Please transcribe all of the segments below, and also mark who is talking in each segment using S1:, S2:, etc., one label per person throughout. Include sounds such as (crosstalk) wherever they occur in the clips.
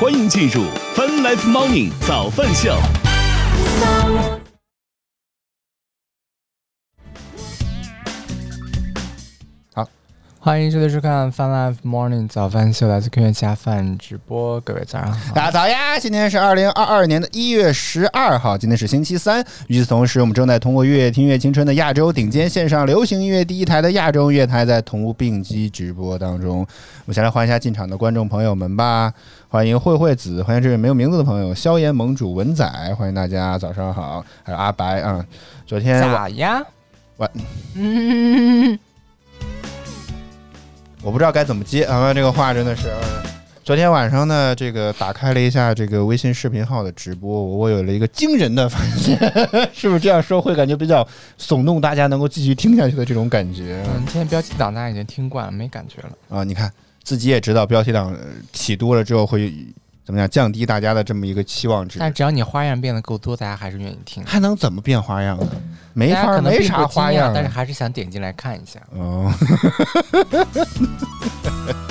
S1: 欢迎进入 Fun Life Morning 早饭秀。
S2: 欢迎收听收看 Fun Life Morning 早饭秀，来自科学家饭直播，各位早上好。
S3: 大家早呀！今天是二零二二年的一月十二号，今天是星期三。与此同时，我们正在通过乐乐听乐青春的亚洲顶尖线上流行音乐第一台的亚洲乐台，在同步并机直播当中。我们先来欢迎一下进场的观众朋友们吧！欢迎慧慧子，欢迎这位没有名字的朋友，萧炎盟主文仔，欢迎大家早上好。还有阿白啊，昨天
S2: 咋呀？
S3: 晚，嗯。我不知道该怎么接啊！这个话真的是，昨天晚上呢，这个打开了一下这个微信视频号的直播，我有了一个惊人的发现，(laughs) 是不是这样说会感觉比较耸动，大家能够继续听下去的这种感觉？
S2: 嗯，现在标题党大家已经听惯了，没感觉了
S3: 啊！你看自己也知道标题党起多了之后会怎么样，降低大家的这么一个期望值。
S2: 但只要你花样变得够多，大家还是愿意听。
S3: 还能怎么变花样呢？没法，没啥花样，
S2: 但是还是想点进来看一下。
S3: 哦，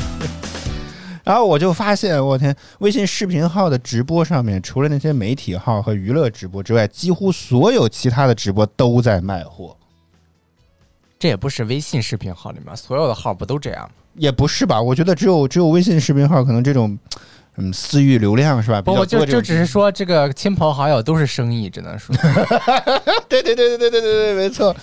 S3: (laughs) 然后我就发现，我天，微信视频号的直播上面，除了那些媒体号和娱乐直播之外，几乎所有其他的直播都在卖货。
S2: 这也不是微信视频号里面所有的号不都这样？
S3: 也不是吧？我觉得只有只有微信视频号可能这种。嗯，私域流量是吧？
S2: 不，就就只是说这个亲朋好友都是生意，只能说。(laughs)
S3: 对对对对对对对对，没错。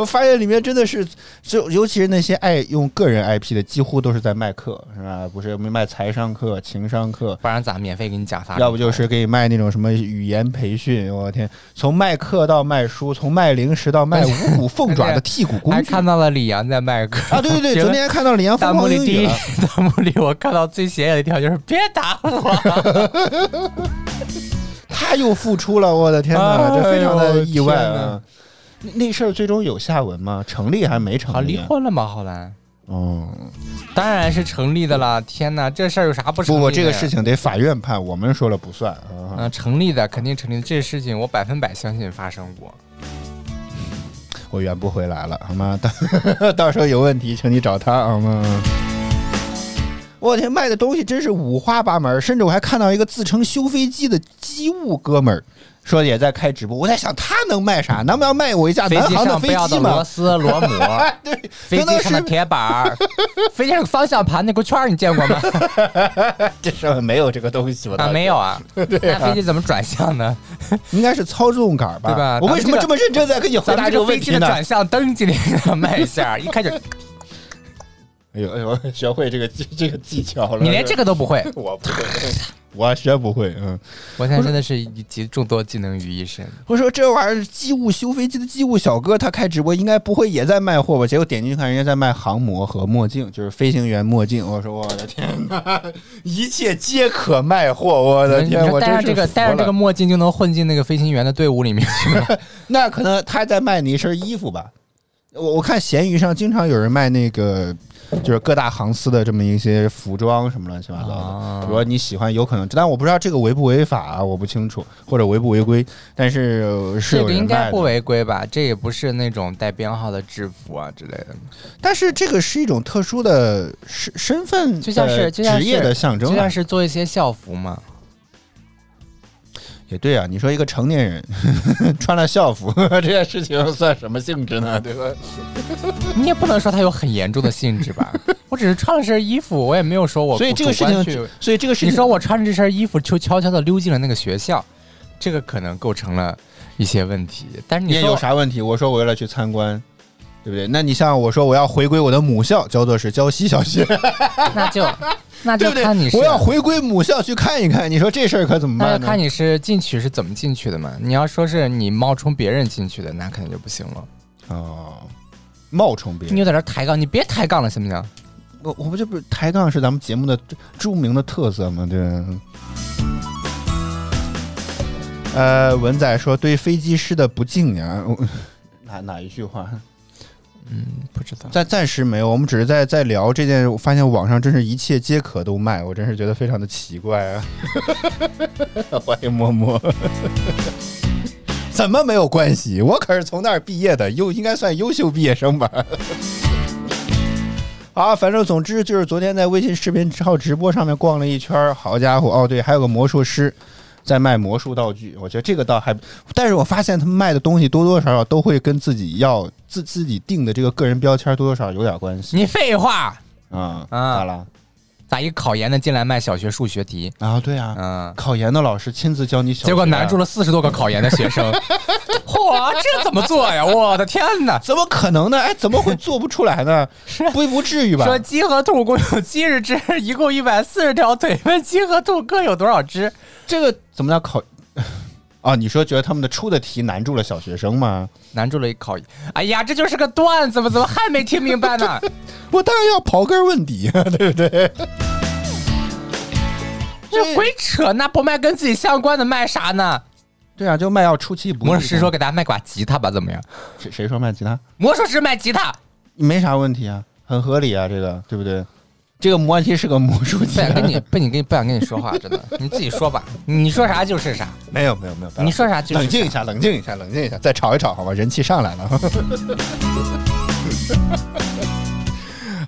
S3: 我发现里面真的是，就尤其是那些爱用个人 IP 的，几乎都是在卖课，是吧？不是卖财商课、情商课，
S2: 不然咋免费给你讲啥？
S3: 要不就是给你卖那种什么语言培训。我天，从卖课到卖书，从卖零食到卖五谷凤爪的剔骨工具。
S2: 还看到了李阳在卖课
S3: 啊！对对对，(laughs) 昨天还看到李阳
S2: 弹幕里第一弹幕里我看到最显眼的一条就是别打我。(laughs)
S3: 他又复出了，我的天哪，这非常的意外啊！那事儿最终有下文吗？成立还是没成立？
S2: 离婚了吗？后来？哦，当然是成立的了。天哪，这事儿有啥不成？
S3: 不不，这个事情得法院判，我们说了不算
S2: 啊。成立的，肯定成立。这事情我百分百相信发生过。
S3: 我圆不回来了，好吗？到 (laughs) 到时候有问题，请你找他，好吗？我天，卖的东西真是五花八门，甚至我还看到一个自称修飞机的机务哥们儿，说也在开直播。我在想，他能卖啥？能不能卖我一架南航
S2: 的
S3: 飞机
S2: 吗？螺丝、螺母，(laughs)
S3: 对，
S2: 飞机上的铁板，(laughs) 飞机上方向盘那个圈你见过吗？(laughs)
S3: 这上面没有这个东西吧？
S2: 啊，没有啊。
S3: 对，
S2: 那飞机怎么转向呢？
S3: 应该是操纵杆吧？
S2: 对吧？
S3: 我为什么这么认真在跟你回答这个问题
S2: 呢？转向灯今天卖一下，一开始。
S3: 哎呦哎呦，学会这个技这个技巧了。
S2: 你连这个都不会，
S3: 我不会，我学不会。嗯，
S2: 我现在真的是集众多技能于一身。
S3: 我说这玩意儿机务修飞机的机务小哥，他开直播应该不会也在卖货吧？结果点进去看，人家在卖航模和墨镜，就是飞行员墨镜。我说我的天哪，(laughs) 一切皆可卖货！我的天，我
S2: 戴上这个戴上这个墨镜就能混进那个飞行员的队伍里面去？(laughs)
S3: 那可能他在卖你一身衣服吧？我我看闲鱼上经常有人卖那个。就是各大航司的这么一些服装什么乱七八糟的，如果你喜欢，有可能，但我不知道这个违不违法，啊我不清楚，或者违不违规。但是是
S2: 这个应该不违规吧？这也不是那种带编号的制服啊之类的。
S3: 但是这个是一种特殊的身身份，
S2: 就像是
S3: 职业的象征，
S2: 就像是做一些校服嘛。
S3: 也对啊，你说一个成年人 (laughs) 穿了校服这件事情算什么性质呢？对吧？(laughs)
S2: 你也不能说他有很严重的性质吧？我只是穿了身衣服，我也没有说我。
S3: 所以这个事情，所以这个事情，
S2: 你说我穿着这身衣服就悄悄的溜进了那个学校，这个可能构成了一些问题。但是你
S3: 有啥问题？我说我为了去参观。对不对？那你像我说，我要回归我的母校，叫做是胶西小学，(laughs)
S2: 那就那就看你，
S3: 我要回归母校去看一看。你说这事儿可怎么办？
S2: 那看你是进去是怎么进去的嘛？你要说是你冒充别人进去的，那肯定就不行了。
S3: 哦，冒充别人，
S2: 你又在这抬杠，你别抬杠了，行不行？
S3: 我我不就不是抬杠是咱们节目的著名的特色吗？对。呃，文仔说对飞机师的不敬呀。(laughs) 哪哪一句话？
S2: 嗯，不知道。
S3: 暂暂时没有，我们只是在在聊这件。我发现网上真是一切皆可都卖，我真是觉得非常的奇怪啊！(laughs) 欢迎默默，怎么没有关系？我可是从那儿毕业的，优应该算优秀毕业生吧？(laughs) 啊，反正总之就是昨天在微信视频号直播上面逛了一圈，好家伙，哦对，还有个魔术师在卖魔术道具，我觉得这个倒还，但是我发现他们卖的东西多多少少都会跟自己要自自己定的这个个人标签多多少少有点关系
S2: 你废话，
S3: 啊
S2: 啊
S3: 咋了？
S2: 咋一个考研的进来卖小学数学题？
S3: 啊，对啊，
S2: 嗯，
S3: 考研的老师亲自教你小
S2: 结果难住了四十多个考研的学生。(laughs) 嚯，这怎么做呀？我的天哪！
S3: 怎么可能呢？哎，怎么会做不出来呢？不不至于吧？
S2: 说鸡和兔共有七十只，一共一百四十条腿，问鸡和兔各有多少只？
S3: 这个怎么叫考？啊，(laughs) 你说觉得他们的出的题难住了小学生吗？
S2: 难住了一考研。哎呀，这就是个段子吗，怎么还没听明白呢？(laughs)
S3: 我当然要刨根问底啊，(laughs) 对不对？
S2: 这鬼扯！那不卖跟自己相关的，卖啥呢？
S3: 对啊，就卖要出其不意。
S2: 魔术师说给大家卖把吉他吧，怎么样？
S3: 谁谁说卖吉他？
S2: 魔术师卖吉他，
S3: 没啥问题啊，很合理啊，这个对不对？这个魔幻题是个魔术题
S2: 不想，跟你不你跟不想跟你说话，真的，你自己说吧，你说啥就是啥。
S3: 没有没有没有，
S2: 你说啥就是啥
S3: 冷静一下，冷静一下，冷静一下，再吵一吵好吧？人气上来了。(laughs)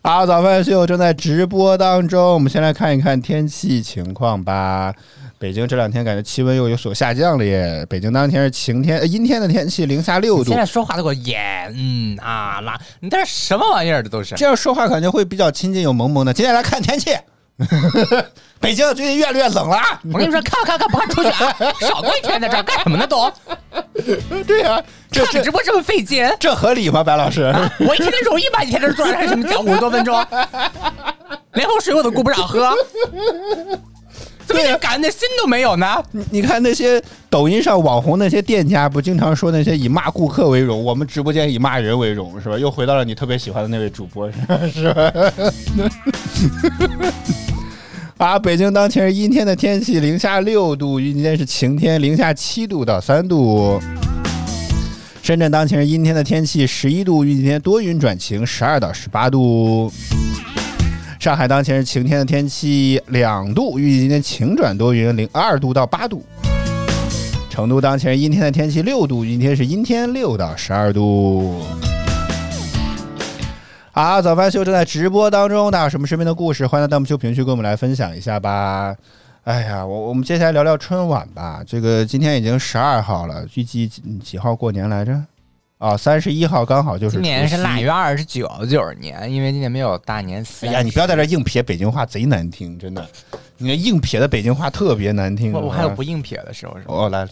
S3: 好，早饭秀正在直播当中，我们先来看一看天气情况吧。北京这两天感觉气温又有所下降了耶。北京当天是晴天、呃阴天的天气，零下六度
S2: 现。在说话都给我演嗯啊啦，你这是什么玩意儿？这都是。
S3: 这样说话感觉会比较亲近又萌萌的。接下来看天气，(laughs) 北京最近越来越冷了啊。
S2: 我跟你说，看看看，不看出去啊！少过一天在这儿干什么呢？都 (laughs)
S3: 对呀、这
S2: 看
S3: 这
S2: 直播这么费劲，
S3: 这合理吗，白老师？
S2: 我一天天容易吧？一天天坐着干什么？讲五十多分钟，(laughs) 连口水我都顾不上喝，怎么一点感恩的心都没有呢？
S3: 你你看那些抖音上网红那些店家，不经常说那些以骂顾客为荣，我们直播间以骂人为荣，是吧？又回到了你特别喜欢的那位主播，是吧？(laughs) 是吧？(laughs) 啊，北京当前是阴天的天气，零下六度，预今天是晴天，零下七度到三度。深圳当前是阴天的天气，十一度，预今天多云转晴，十二到十八度。上海当前是晴天的天气，两度，预计今天晴转多云，零二度到八度。成都当前是阴天的天气，六度，今天是阴天，六到十二度。好，早饭秀正在直播当中，大家有什么身边的故事，欢迎弹幕区评论区跟我们来分享一下吧。哎呀，我我们接下来聊聊春晚吧。这个今天已经十二号了，预计几几号过年来着？啊，三十一号刚好就是
S2: 今年是腊月二十九九年，因为今年没有大年。
S3: 哎呀，你不要在这硬撇北京话，贼难听，真的。你那硬撇的北京话特别难听。
S2: 我我还有不硬撇的时候是吧？
S3: 哦，来，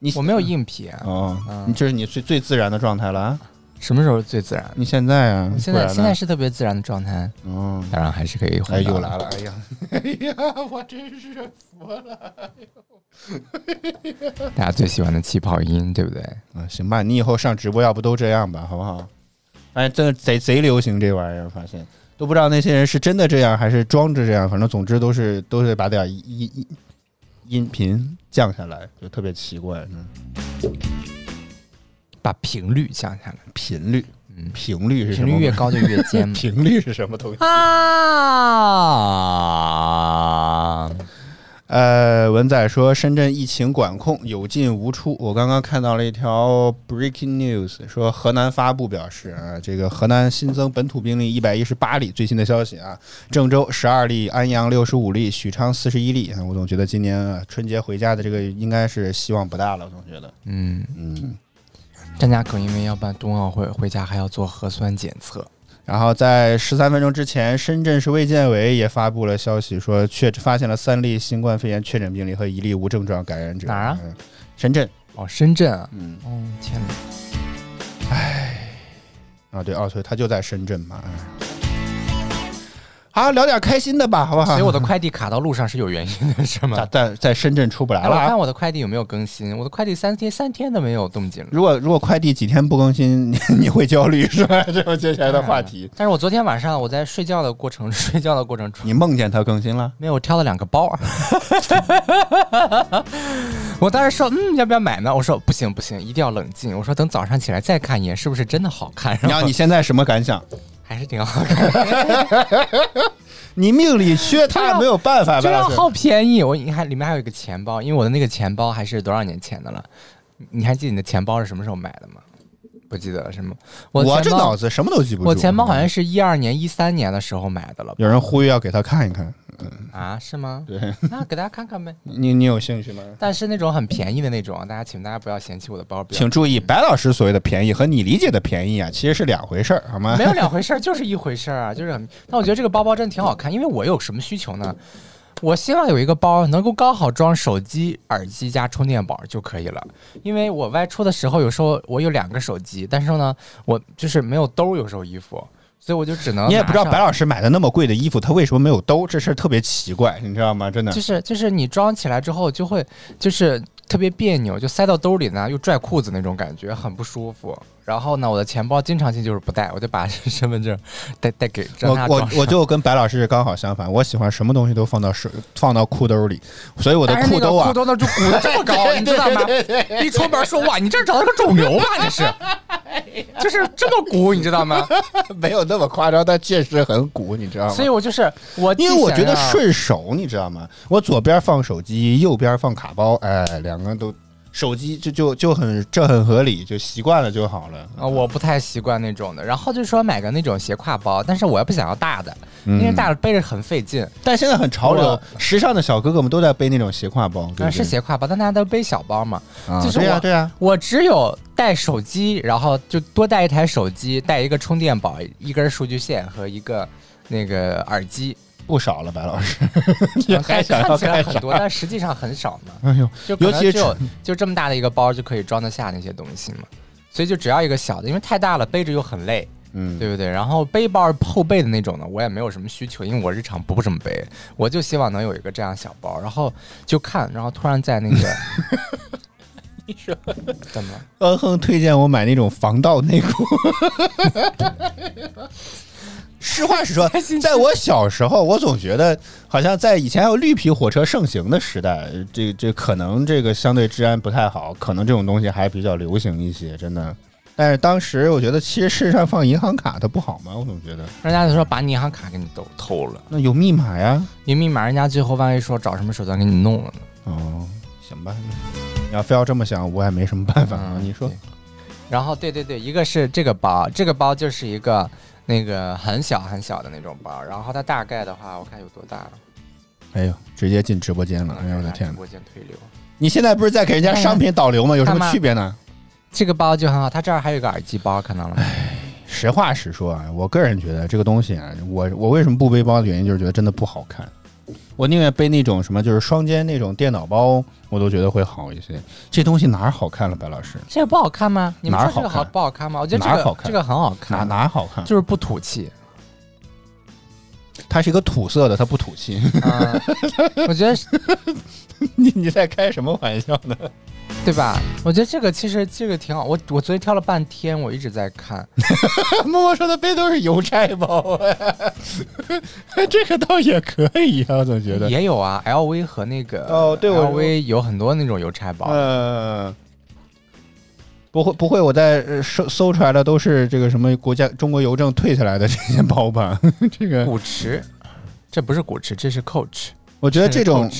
S3: 你
S2: 我没有硬撇，
S3: 哦，
S2: 嗯
S3: 你这是你最最自然的状态了啊。
S2: 什么时候最自然？
S3: 你现在啊，
S2: 现在现在是特别自然的状态，
S3: 嗯，
S2: 当然还是可以
S3: 哎。又来了，哎呀，哎呀，我真是服了。
S2: 大家最喜欢的气泡音，对不对？
S3: 嗯，行吧，你以后上直播要不都这样吧，好不好？哎，真的贼贼流行这玩意儿，发现都不知道那些人是真的这样还是装着这样，反正总之都是都是把点音音音频降下来，就特别奇怪。嗯，
S2: 把频率降下来，
S3: 频率，
S2: 嗯
S3: 频率是什么？
S2: 频率越高就越尖嘛。(laughs)
S3: 频率是什么东西？
S2: 啊！
S3: 呃，文仔说深圳疫情管控有进无出。我刚刚看到了一条 breaking news，说河南发布表示啊，这个河南新增本土病例一百一十八例，最新的消息啊，郑州十二例，安阳六十五例，许昌四十一例。啊我总觉得今年啊春节回家的这个应该是希望不大了，我总觉得，
S2: 嗯，
S3: 嗯。
S2: 张家口因为要办冬奥会，回家还要做核酸检测。
S3: 然后在十三分钟之前，深圳市卫健委也发布了消息，说确发现了三例新冠肺炎确诊病例和一例无症状感染者。
S2: 哪儿啊
S3: 嗯？深圳。
S2: 哦，深圳啊！
S3: 嗯。
S2: 哦，天哪！
S3: 啊，对，哦，对，他就在深圳嘛。哎好，聊点开心的吧，好不好？
S2: 所以我的快递卡到路上是有原因的，是吗
S3: 在？在在深圳出不来
S2: 哎，
S3: 了啊。
S2: 我看我的快递有没有更新？我的快递三天三天都没有动静了。
S3: 如果如果快递几天不更新，(laughs) 你你会焦虑是吧？这是接下来的话题。(laughs)
S2: 但是我昨天晚上我在睡觉的过程，(laughs) 睡觉的过程中，
S3: 你梦见它更新了？
S2: 没有，我挑了两个包。我当时说，嗯，要不要买呢？我说不行不行，一定要冷静。我说等早上起来再看一眼，是不是真的好看？然后
S3: 你现在什么感想？
S2: 还是挺好看的，(laughs)
S3: 你命里缺它，没有办法，白老师。
S2: 这样好便宜。我你看里面还有一个钱包，因为我的那个钱包还是多少年前的了。你还记得你的钱包是什么时候买的吗？不记得了是吗？
S3: 我这脑子什么都记不住。
S2: 我钱包好像是一二年、一三年的时候买的了
S3: 有人呼吁要给他看一看，
S2: 啊？是吗？
S3: 对 (laughs)
S2: 那给大家看看呗。(laughs)
S3: 你你有兴趣吗？
S2: 但是那种很便宜的那种，大家请大家不要嫌弃我的包，
S3: 请注意，白老师所谓的便宜和你理解的便宜啊，其实是两回事儿，好吗
S2: 没？有两回事儿，(laughs) 就是一回事儿啊，就是很。但我觉得这个包包真的挺好看，因为我有什么需求呢？我希望有一个包能够刚好装手机、耳机加充电宝就可以了。因为我外出的时候，有时候我有两个手机，但是呢，我就是没有兜，有时候衣服，所以我就只能
S3: 你也不知道白老师买的那么贵的衣服，他为什么没有兜？这事儿特别奇怪，你知道吗？真的
S2: 就。是就是你装起来之后就会就是特别别扭，就塞到兜里呢又拽裤子那种感觉，很不舒服。然后呢，我的钱包经常性就是不带，我就把 (laughs) 身份证带带给
S3: 我我我就跟白老师刚好相反，我喜欢什么东西都放到手放到裤兜里，所以我的裤兜啊
S2: 裤，兜那就鼓的这么高，(laughs) 你知道吗？一出门说哇，你这长了个肿瘤吧？这是，(laughs) 就是这么鼓，你知道吗？
S3: 没有那么夸张，但确实很鼓，你知道吗？
S2: 所以我就是我，
S3: 因为我觉得
S2: 顺。
S3: 顺手，你知道吗？我左边放手机，右边放卡包，哎，两个都手机就就就很这很合理，就习惯了就好了。
S2: 啊，我不太习惯那种的，然后就说买个那种斜挎包，但是我又不想要大的，因为
S3: 嗯
S2: 大的背着很费劲。
S3: 但现在很潮流，时尚的小哥哥们都在背那种斜挎包，对
S2: 是斜挎包，但大家都背小包嘛。
S3: 啊
S2: 就是我
S3: 对呀对呀，
S2: 我只有带手机，然后就多带一台手机，带一个充电宝，一根数据线和一个那个耳机。
S3: 不少了，白老师，(laughs) 你
S2: 嗯
S3: 还想要
S2: 看起来很多，但实际上很少嘛。
S3: 哎呦，
S2: 就
S3: 尤其是
S2: 能只有就这么大的一个包就可以装得下那些东西嘛。所以就只要一个小的，因为太大了背着又很累，
S3: 嗯，
S2: 对不对？然后背包后背的那种呢，我也没有什么需求，因为我日常不这么背，我就希望能有一个这样小包，然后就看，然后突然在那个，(laughs) 你说 (laughs) 怎么了？
S3: 恩亨推荐我买那种防盗内裤。实话实说，(laughs) 在我小时候，我总觉得好像在以前还有绿皮火车盛行的时代，这这可能这个相对治安不太好，可能这种东西还比较流行一些，真的。但是当时我觉得，其实事实上放银行卡它不好吗？我总觉得
S2: 人家就说把你银行卡给你都偷了，
S3: 那有密码呀。
S2: 有密码人家最后万一说找什么手段给你弄了呢？
S3: 哦，行吧，你要非要这么想，我也没什么办法啊。
S2: 嗯
S3: 你说
S2: 然后对对对，一个是这个包，这个包就是一个那个很小很小的那种包，然后它大概的话，我看有多大了？
S3: 哎呦，直接进直播间了！哎呦我的天哪！
S2: 直播间推流。
S3: 你现在不是在给人家商品 (laughs) 导流吗？有什么区别呢？
S2: 这个包就很好，它这儿还有一个耳机包，看到了吗？
S3: 实话实说啊，我个人觉得这个东西啊，我我为什么不背包的原因就是觉得真的不好看。我宁愿背那种什么，就是双肩那种电脑包，我都觉得会好一些。这东西哪儿好看了，白老师？
S2: 这个不好看吗？你们说这个好不好看吗？我觉得这个这个很好看，
S3: 哪哪好看？
S2: 就是不土气。
S3: 它是一个土色的，它不土气。
S2: 啊，我觉得 (laughs)
S3: 你你在开什么玩笑呢？
S2: 对吧？我觉得这个其实这个挺好。我我昨天挑了半天，我一直在看。(laughs)
S3: 默默说的背都是邮差包啊，(laughs) 这个倒也可以啊，我总觉得。
S2: 也有啊，LV 和那个
S3: 哦对
S2: ，LV 有很多那种邮差包。
S3: 嗯，不会不会，我在呃搜搜出来的都是这个什么国家中国邮政退下来的这些包吧？(laughs) 这个
S2: 古驰，这不是古驰，这是 Coach。
S3: 我觉得这种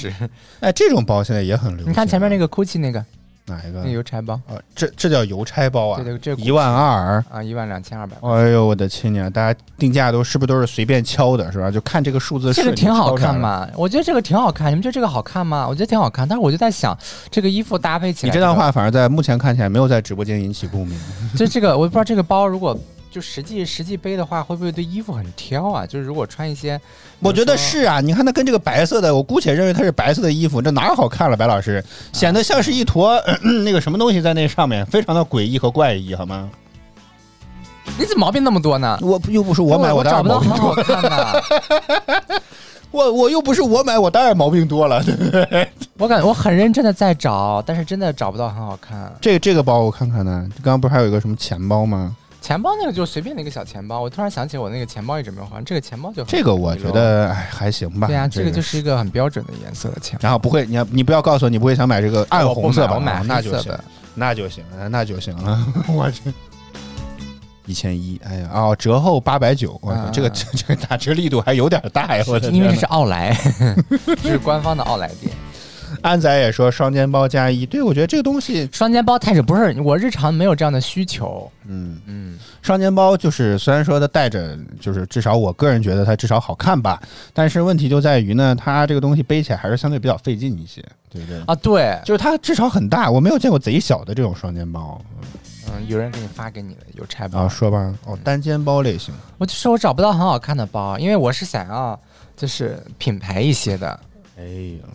S3: 哎，这种包现在也很流行。
S2: 你看前面那
S3: 个
S2: 个 GUCCI 那个
S3: 哪一个
S2: 那邮差包
S3: 啊？这这叫邮差包啊
S2: 对对，这
S3: 一万二。
S2: 啊，一万两千二百。
S3: 哎呦我的亲娘！大家定价都是不是都是随便敲的，是吧？就看这个数字
S2: 这
S3: 是
S2: 个挺好看？嘛？我觉得这个挺好看，你们觉得这个好看吗？我觉得挺好看，但是我就在想，这个衣服搭配起来，
S3: 你这段话反而在目前看起来没有在直播间引起共鸣。
S2: 就这个，我不知道这个包如果就实际实际背的话，会不会对衣服很挑啊？就是如果穿一些，
S3: 我觉得是啊，你看它跟这个白色的，我姑且认为它是白色的衣服，这哪好看了？白老师显得像是一坨、呃 (clears throat) 那个什么东西在那上面，非常的诡异和怪异，好吗？
S2: 你怎么毛病那么多呢？
S3: 我又不是我买，
S2: 我
S3: 当然
S2: 找不到很
S3: 毛病多。
S2: 好看的。(laughs)
S3: 我我又不是我买，我当然毛病多了。对不对？
S2: 我感我很认真的在找，但是真的找不到很好看。
S3: 这个这个包我看看呢，刚刚不是还有一个什么钱包吗？
S2: 钱包那个就随便的一个小钱包，我突然想起我那个钱包一直没有换，这个钱包就
S3: 这个我觉得哎还行吧。
S2: 对啊，这
S3: 这
S2: 个就是一个很标准的颜色的钱包。
S3: 然后不会，你要你不要告诉我你不会想买这个暗红色吧？
S2: 我买
S3: 哦那就行那就行，那就行了。(laughs) 我去一千一，哎呀，哦，折后八百九，我
S2: 操
S3: 这个这 (laughs) 这个打折力度还有点大呀！我的
S2: 因为这是奥莱，(laughs) 这是官方的奥莱店。
S3: 安仔也说双肩包加一，对我觉得这个东西，
S2: 双肩包太是不是我日常没有这样的需求。
S3: 嗯，
S2: 嗯，
S3: 双肩包就是虽然说它带着，就是至少我个人觉得它至少好看吧，但是问题就在于呢，它这个东西背起来还是相对比较费劲一些，对不对？
S2: 啊，对，
S3: 就是它至少很大，我没有见过贼小的这种双肩包
S2: 嗯，有人给你发给你的邮差包
S3: 啊。说吧，哦，单肩包类型，
S2: 我就是我找不到很好看的包，因为我是想要就是品牌一些的，
S3: 哎呀，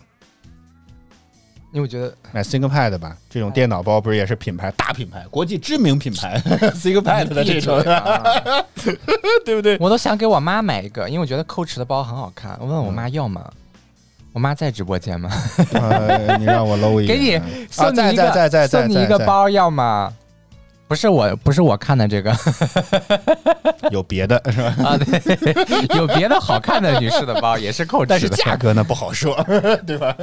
S2: 因为我觉得
S3: 买 ThinkPad 吧，这种电脑包不是也是品牌大品牌，国际知名品牌 (laughs) ThinkPad 的这种 (laughs) 对不对？
S2: 我都想给我妈买一个，因为我觉得 Coach 的包很好看。我问我妈要吗？我妈在直播间吗？(laughs)
S3: 呃，你让我搂一个，
S2: 给你送你一个，
S3: 在在在在
S2: 送你一个包要吗？不是我，不是我看的这个
S3: 有别的是吧？
S2: 啊，对，有别的好看的女士的包也是 Coach 的，
S3: 但是价格呢不好说，对吧？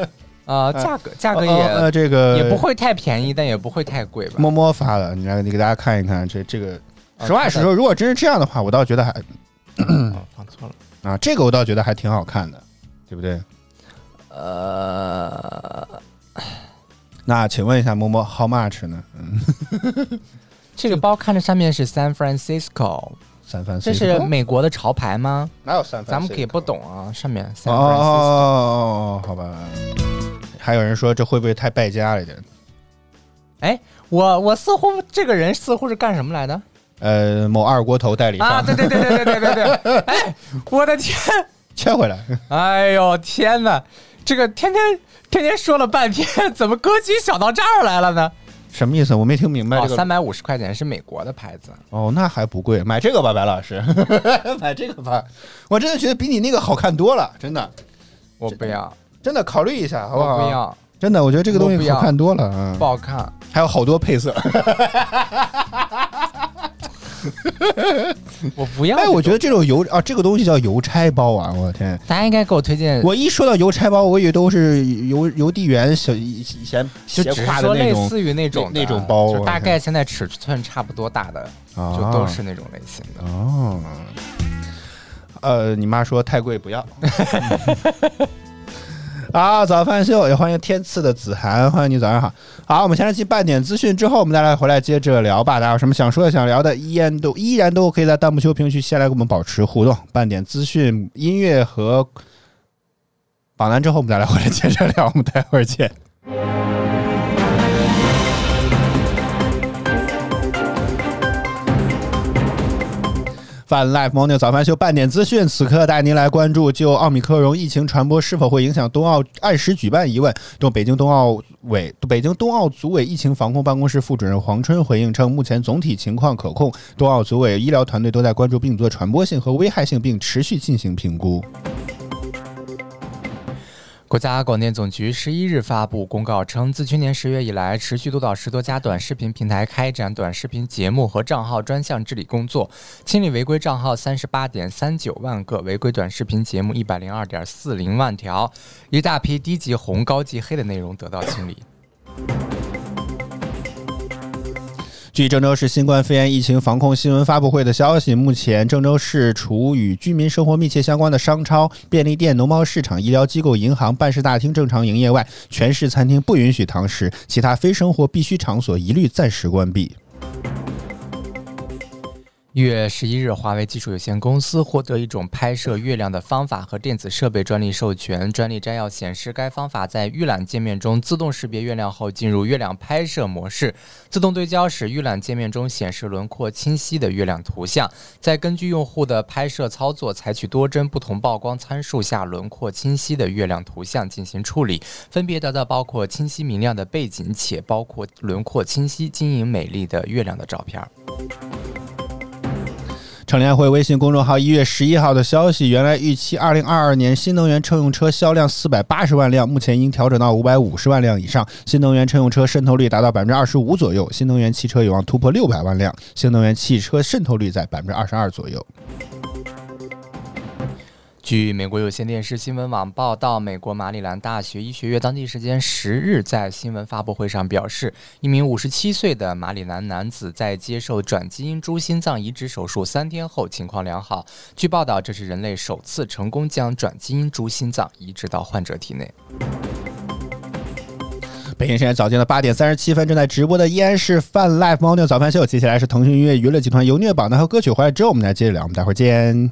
S2: 啊，价格价格
S3: 呃
S2: 也
S3: 呃这个
S2: 也不会太便宜，但也不会太贵吧？
S3: 摸摸发的，你来你给大家看一看，这这个，
S2: 啊
S3: 实话实说，如果真是这样的话，我倒觉得还
S2: 哦 (clears throat) 放错了。
S3: 啊，这个我倒觉得还挺好看的，对不对？
S2: 呃，
S3: 那请问一下，摸摸 how much 呢？嗯，(laughs)
S2: 这个包看着上面是 San Francisco，
S3: 三番
S2: 这是美国的潮牌吗？
S3: 哪有三番？
S2: 咱们可以不懂啊，上面
S3: 哦
S2: San
S3: 哦
S2: Francisco。
S3: 哦哦，好吧。还有人说这会不会太败家了一点？
S2: 哎，我我似乎这个人似乎是干什么来的
S3: 呃，某二锅头代理商、
S2: 啊？对对对对对对对对！哎，我的天！(laughs)
S3: 切回来，
S2: 哎呦天哪！这个天天天天说了半天，怎么歌姬想到这儿来了呢？
S3: 什么意思？我没听明白
S2: 哦，
S3: 这个。
S2: 三百五十块钱是美国的牌子，
S3: 哦，那还不贵，买这个吧，白老师，(laughs) 买这个吧。我真的觉得比你那个好看多了，真的，
S2: 我不要，
S3: 真的考虑一下，好不好？
S2: 我不，要，
S3: 真的，我觉得这个东西好看多了啊
S2: 不，好看。
S3: 还有好多配色。(laughs) (laughs)
S2: 我不要。
S3: 哎，我觉得这种邮啊，这个东西叫邮差包啊，我的天！
S2: 大家应该给我推荐，
S3: 我一说到邮差包，我以为都是邮邮递员小以以前
S2: 就
S3: 斜挎的
S2: 只是说
S3: 那种
S2: 类似于那种的
S3: 那种包
S2: 就大概现在尺寸差不多大的，
S3: 啊
S2: 就都是那种类型的。
S3: 哦。呃，你妈说太贵不要。(laughs) 啊，早饭秀也欢迎天赐的子涵，欢迎你早上好。好，我们先来进半点资讯，之后我们再来回来接着聊吧。大家有什么想说的、想聊的，依然都依然都可以在弹幕区、评论区先来跟我们保持互动。半点资讯、音乐和榜单之后，我们再来回来接着聊。我们待会儿见。Fun Life Morning 早饭秀半点资讯，此刻带您来关注：就奥密克戎疫情传播是否会影响冬奥按时举办疑问，中北京冬奥委北京冬奥组委疫情防控办公室副主任黄春回应称，目前总体情况可控，冬奥组委医疗团队都在关注病毒的传播性和危害性，并持续进行评估。
S2: 国家广电总局十一日发布公告称，自去年十月以来，持续督导十多家短视频平台开展短视频节目和账号专项治理工作，清理违规账号三十八点三九万个，违规短视频节目一百零二点四零万条，一大批低级红、高级黑的内容得到清理。
S3: 据郑州市新冠肺炎疫情防控新闻发布会的消息，目前郑州市除与居民生活密切相关的商超、便利店、农贸市场、医疗机构、银行、办事大厅正常营业外，全市餐厅不允许堂食，其他非生活必需场所一律暂时关闭。
S2: 一月十一日，华为技术有限公司获得一种拍摄月亮的方法和电子设备专利授权。专利摘要显示，该方法在预览界面中自动识别月亮后进入月亮拍摄模式，自动对焦使预览界面中显示轮廓清晰的月亮图像。再根据用户的拍摄操作，采取多帧不同曝光参数下轮廓清晰的月亮图像进行处理，分别得到包括清晰明亮的背景且包括轮廓清晰、晶莹美丽的月亮的照片。
S3: 乘联会微信公众号一月十一号的消息，原来预期二零二二年新能源乘用车销量四百八十万辆，目前应调整到五百五十万辆以上。新能源乘用车渗透率达到百分之二十五左右，新能源汽车有望突破六百万辆，新能源汽车渗透率在百分之二十二左右。
S2: 据美国有线电视新闻网报道，美国马里兰大学医学院当地时间十日在新闻发布会上表示，一名五十七岁的马里兰男子在接受转基因猪心脏移植手术三天后情况良好。据报道，这是人类首次成功将转基因猪心脏移植到患者体内。
S3: 北京时间早间的八点三十七分，正在直播的依然是泛 Live 猫妞早饭秀。接下来是腾讯音乐娱乐集团由虐榜单和歌曲回来之后，我们来接着聊。我们待会儿见。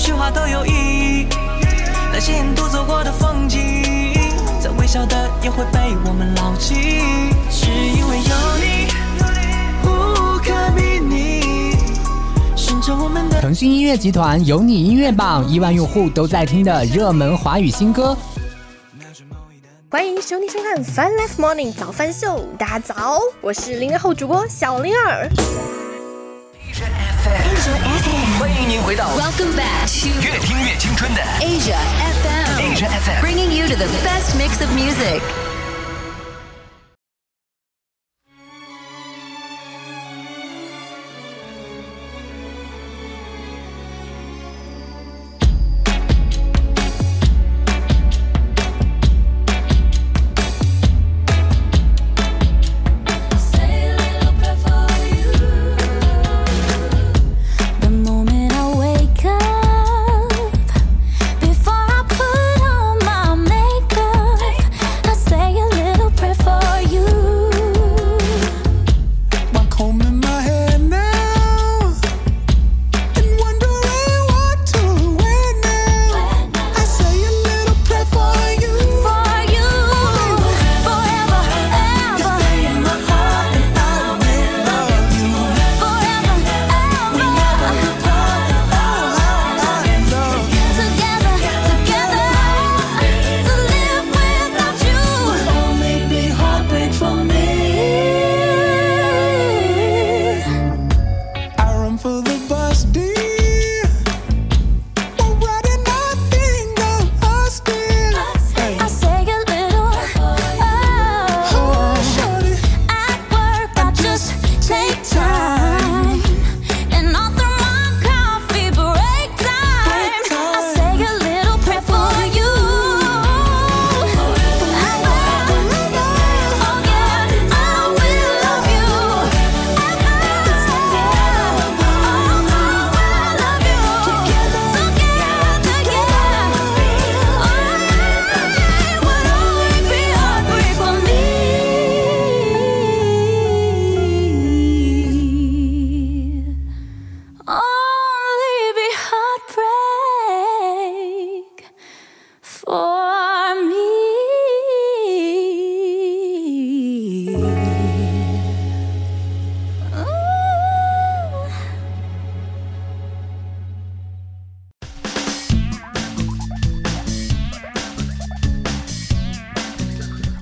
S4: 每一片雪花都有意义。那些沿途走过的风景，再微小的也会被我们牢记。只因为有你，无可比拟，顺着我们的。
S5: 腾讯音乐集团有你音乐榜，亿万用户都在听的热门华语新歌。
S6: 欢迎收听收看《Fun Life Morning 早饭秀》，大家早，我是零零后主播小灵儿。
S7: 欢迎您回到
S8: Welcome back to
S7: 越听越青春的
S8: Asia FM,
S7: Asia FM。
S8: bringing you to the best mix of music.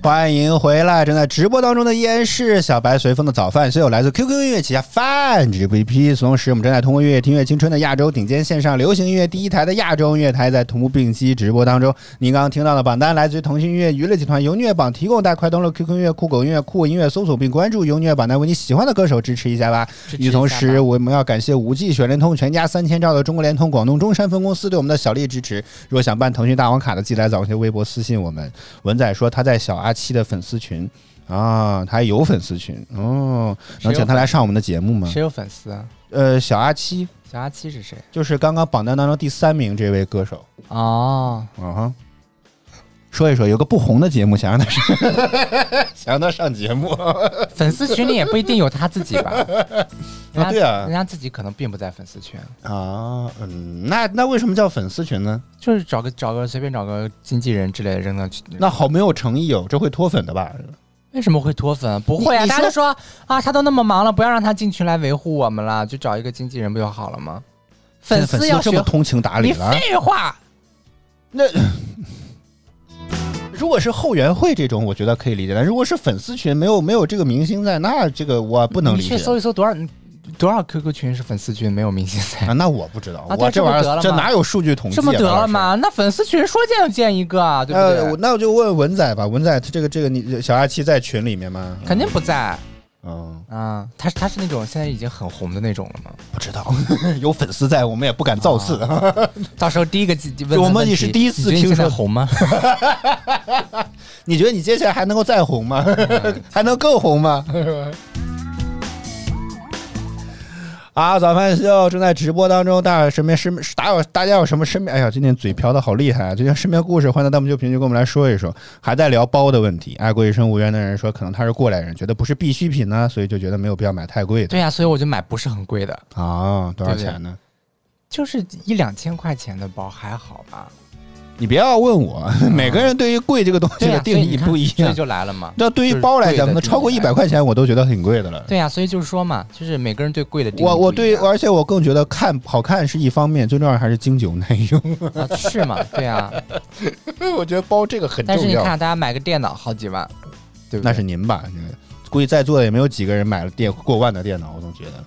S3: 欢迎回来！正在直播当中的依然是小白随风的早饭，所有来自 QQ 音乐旗下饭直播 APP。同时，我们正在通过音乐听乐青春的亚洲顶尖线上流行音乐第一台的亚洲音乐台，在同步并机直播当中。您刚刚听到的榜单来自于腾讯音乐娱乐集团由虐榜提供，大家快登录 QQ 音乐、酷狗音乐、酷我音乐搜索并关注由虐榜单，为你喜欢的歌手支持一下吧。与此同时，我们要感谢五 G 选联通全家三千兆的中国联通广东中山分公司对我们的小力支持。如果想办腾讯大王卡的，记得来早些微博私信我们。文仔说他在小阿七的粉丝群啊，他还有粉丝群哦，能请他来上我们的节目吗？
S2: 谁有粉丝啊？
S3: 呃，小阿七
S2: 小阿七是谁？
S3: 就是刚刚榜单当中第三名这位歌手
S2: 哦，
S3: 啊哈。说一说，有个不红的节目，想让他上，(laughs) 想让他上节目
S2: 粉丝群里也不一定有他自己吧？(laughs) 啊
S3: 对啊
S2: 人家自己可能并不在粉丝群，
S3: 啊。嗯，那那为什么叫粉丝群呢？
S2: 就是找个找个随便找个经纪人之类的扔到去。
S3: 那好没有诚意哦，这会脱粉的吧？
S2: 为什么会脱粉？不会啊，
S3: 你
S2: 大家都说啊，他都那么忙了，不要让他进群来维护我们了，就找一个经纪人不就好了吗？粉丝要学
S3: 这么通情达理
S2: 你
S3: 了，
S2: 废话，
S3: 那 (laughs) 如果是后援会这种，我觉得可以理解。但如果是粉丝群，没有没有这个明星在，那这个我不能理解
S2: 你去。搜一搜多少多少 (laughs) QQ 群是粉丝群没有明星在
S3: 啊，？那我不知道，
S2: 啊
S3: 我这玩意儿这哪有数据统计、啊？
S2: 这不得？了吗？那粉丝群说建就建一个啊，对不对？
S3: 那我就问文仔吧，文仔他这个这个你小阿七在群里面吗？
S2: 肯定不在
S3: 嗯，
S2: 啊，他他是那种现在已经很红的那种了吗？
S3: 不知道，(laughs) 有粉丝在，我们也不敢造次。(laughs)
S2: 到时候第一个问
S3: 就我们
S2: 他问题
S3: 也是第一次听说
S2: 红吗？(laughs)
S3: 你觉得你接下来还能够再红吗？
S2: 嗯
S3: 还能更红吗？啊，早饭秀正在直播当中，大家身边身大有大家有什么身边？哎呀，今天嘴瓢的好厉害啊！就像身边故事，欢迎在弹幕就评论跟我们来说一说。还在聊包的问题，爱过一生无缘的人说，可能他是过来人，觉得不是必需品呢，所以就觉得没有必要买太贵的。
S2: 对呀、所以我就买不是很贵的，
S3: 啊，多少钱呢？
S2: 就是一两千块钱的包还好吧？
S3: 你不要问我，(laughs) 每个人对于贵这个东西、的定义不一样。
S2: 所以就来了嘛。
S3: 那对于包来讲，那超过一百块钱我都觉得挺贵的了。
S2: 对呀、所以就是说嘛，就是每个人对贵的定义
S3: 我我对，而且我更觉得看好看是一方面，最重要还是经久耐用。
S2: 啊是嘛？对呀、(laughs)
S3: 我觉得包这个很重要
S2: 但是你看，大家买个电脑好几万，对不对？
S3: 那是您吧？估计在座的也没有几个人买了电过万的电脑，我总觉得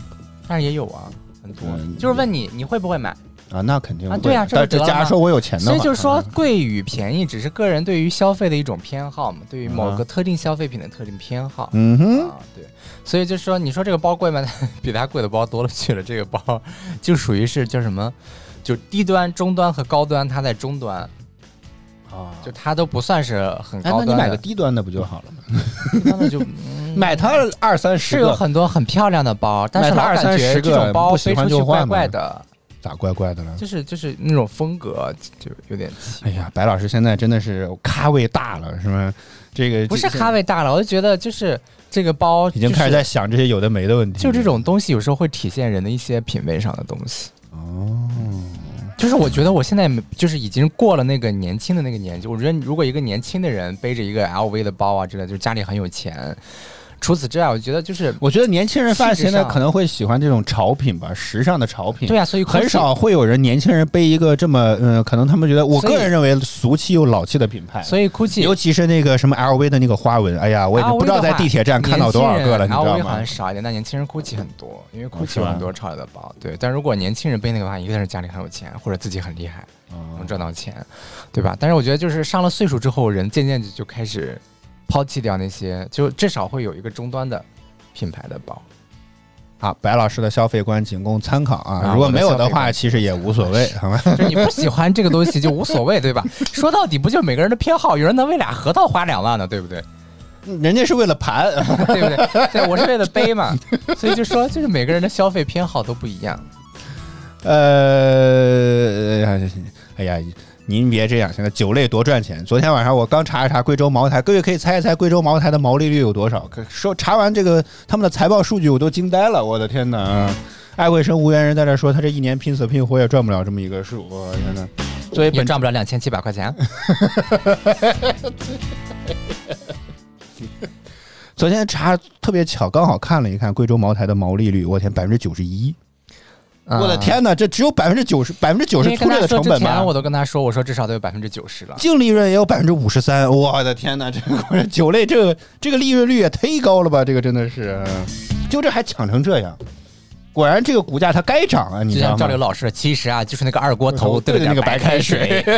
S2: 但是也有啊，很多。
S3: 嗯
S2: 就是问你，你会不会买？
S3: 啊，那肯定
S2: 啊对啊这
S3: 但
S2: 就得了嘛
S3: 假如说我有钱的话，
S2: 所以就是说
S3: 啊，
S2: 贵与便宜只是个人对于消费的一种偏好嘛，对于某
S3: 啊
S2: 个特定消费品的特定偏好。
S3: 嗯哼，
S2: 啊，对，所以就是说，你说这个包贵吗？(laughs) 比它贵的包多了去了。这个包就属于是叫什么？就低端、中端和高端，它在中端，
S3: 啊，
S2: 就它都不算是很
S3: 哎，
S2: 高端
S3: 你买个低端的不就好了吗？
S2: 低端的就、嗯、
S3: 买它二三十个，
S2: 是有很多很漂亮的包，但是感
S3: 三十个
S2: 觉这种包
S3: 不喜
S2: 飞出去怪怪的，
S3: 咋怪怪的了？
S2: 就是就是那种风格就有点奇
S3: 哎呀，白老师现在真的是咖位大了，是吗？这个
S2: 不是咖位大了，我就觉得就是这个包
S3: 已经开始在想这些有的没的问题。
S2: 就这种东西有时候会体现人的一些品味上的东西。
S3: 哦，
S2: 就是我觉得我现在就是已经过了那个年轻的那个年纪。我觉得如果一个年轻的人背着一个 LV 的包啊之类的，就是家里很有钱。除此之外，我觉得就是
S3: 我觉得年轻人发现现在可能会喜欢这种潮品吧，时尚的潮品。
S2: 对啊，所以
S3: 很少会有人年轻人背一个这么嗯，可能他们觉得，我个人认为俗气又老气的品牌。
S2: 所以 GUCCI
S3: 尤其是那个什么 LV 的那个花纹，哎呀，我也不知道在地铁站看到多少个了，你知道
S2: LV 好
S3: 吗
S2: 像？少一点，但年轻人 GUCCI 很多，因为
S3: 是
S2: GUCCI 有很多潮流的包。对，但如果年轻人背那个的话，一个是家里很有钱，或者自己很厉害，能赚到钱，对吧？但是我觉得就是上了岁数之后，人渐渐就就开始抛弃掉那些，就至少会有一个终端的品牌的包。
S3: 好，白老师的消费观仅供参考啊，
S2: 啊
S3: 如果没有的话，其实也无所谓，(laughs) 好吗？
S2: 就是你不喜欢这个东西就无所谓，对吧？(laughs) 说到底不就每个人的偏好，有人能为俩核桃花两万呢，对不对？
S3: 人家是为了盘，(laughs)
S2: 对不对？对，我是为了背嘛，所以就说就是每个人的消费偏好都不一样。
S3: 呃，哎呀，您别这样，现在酒类多赚钱。昨天晚上我刚查一查贵州茅台，各位可以猜一猜贵州茅台的毛利率有多少？可说查完这个他们的财报数据，我都惊呆了，我的天哪！啊爱卫生无缘人在这说，他这一年拼死拼活也赚不了这么一个数，我天哪！所以
S2: 也
S3: 本
S2: 赚不了两千七百块钱。(laughs)
S3: 昨天查特别巧，刚好看了一看贵州茅台的毛利率，我天，百分之九十一！我的天哪，这只有百分之九十，百分之九十粗略的成本吧，？
S2: 我都跟他说，我说至少得有百分之九十了。
S3: 净利润也有百分之五十三，我的天哪，这个酒类这个这个利润率也忒高了吧？这个真的是，就这还抢成这样，果然这个股价它该涨啊！你
S2: 像赵？刘老师，其实啊，就是那个二锅头 (laughs)
S3: 对着那个白
S2: 开
S3: 开水。(laughs)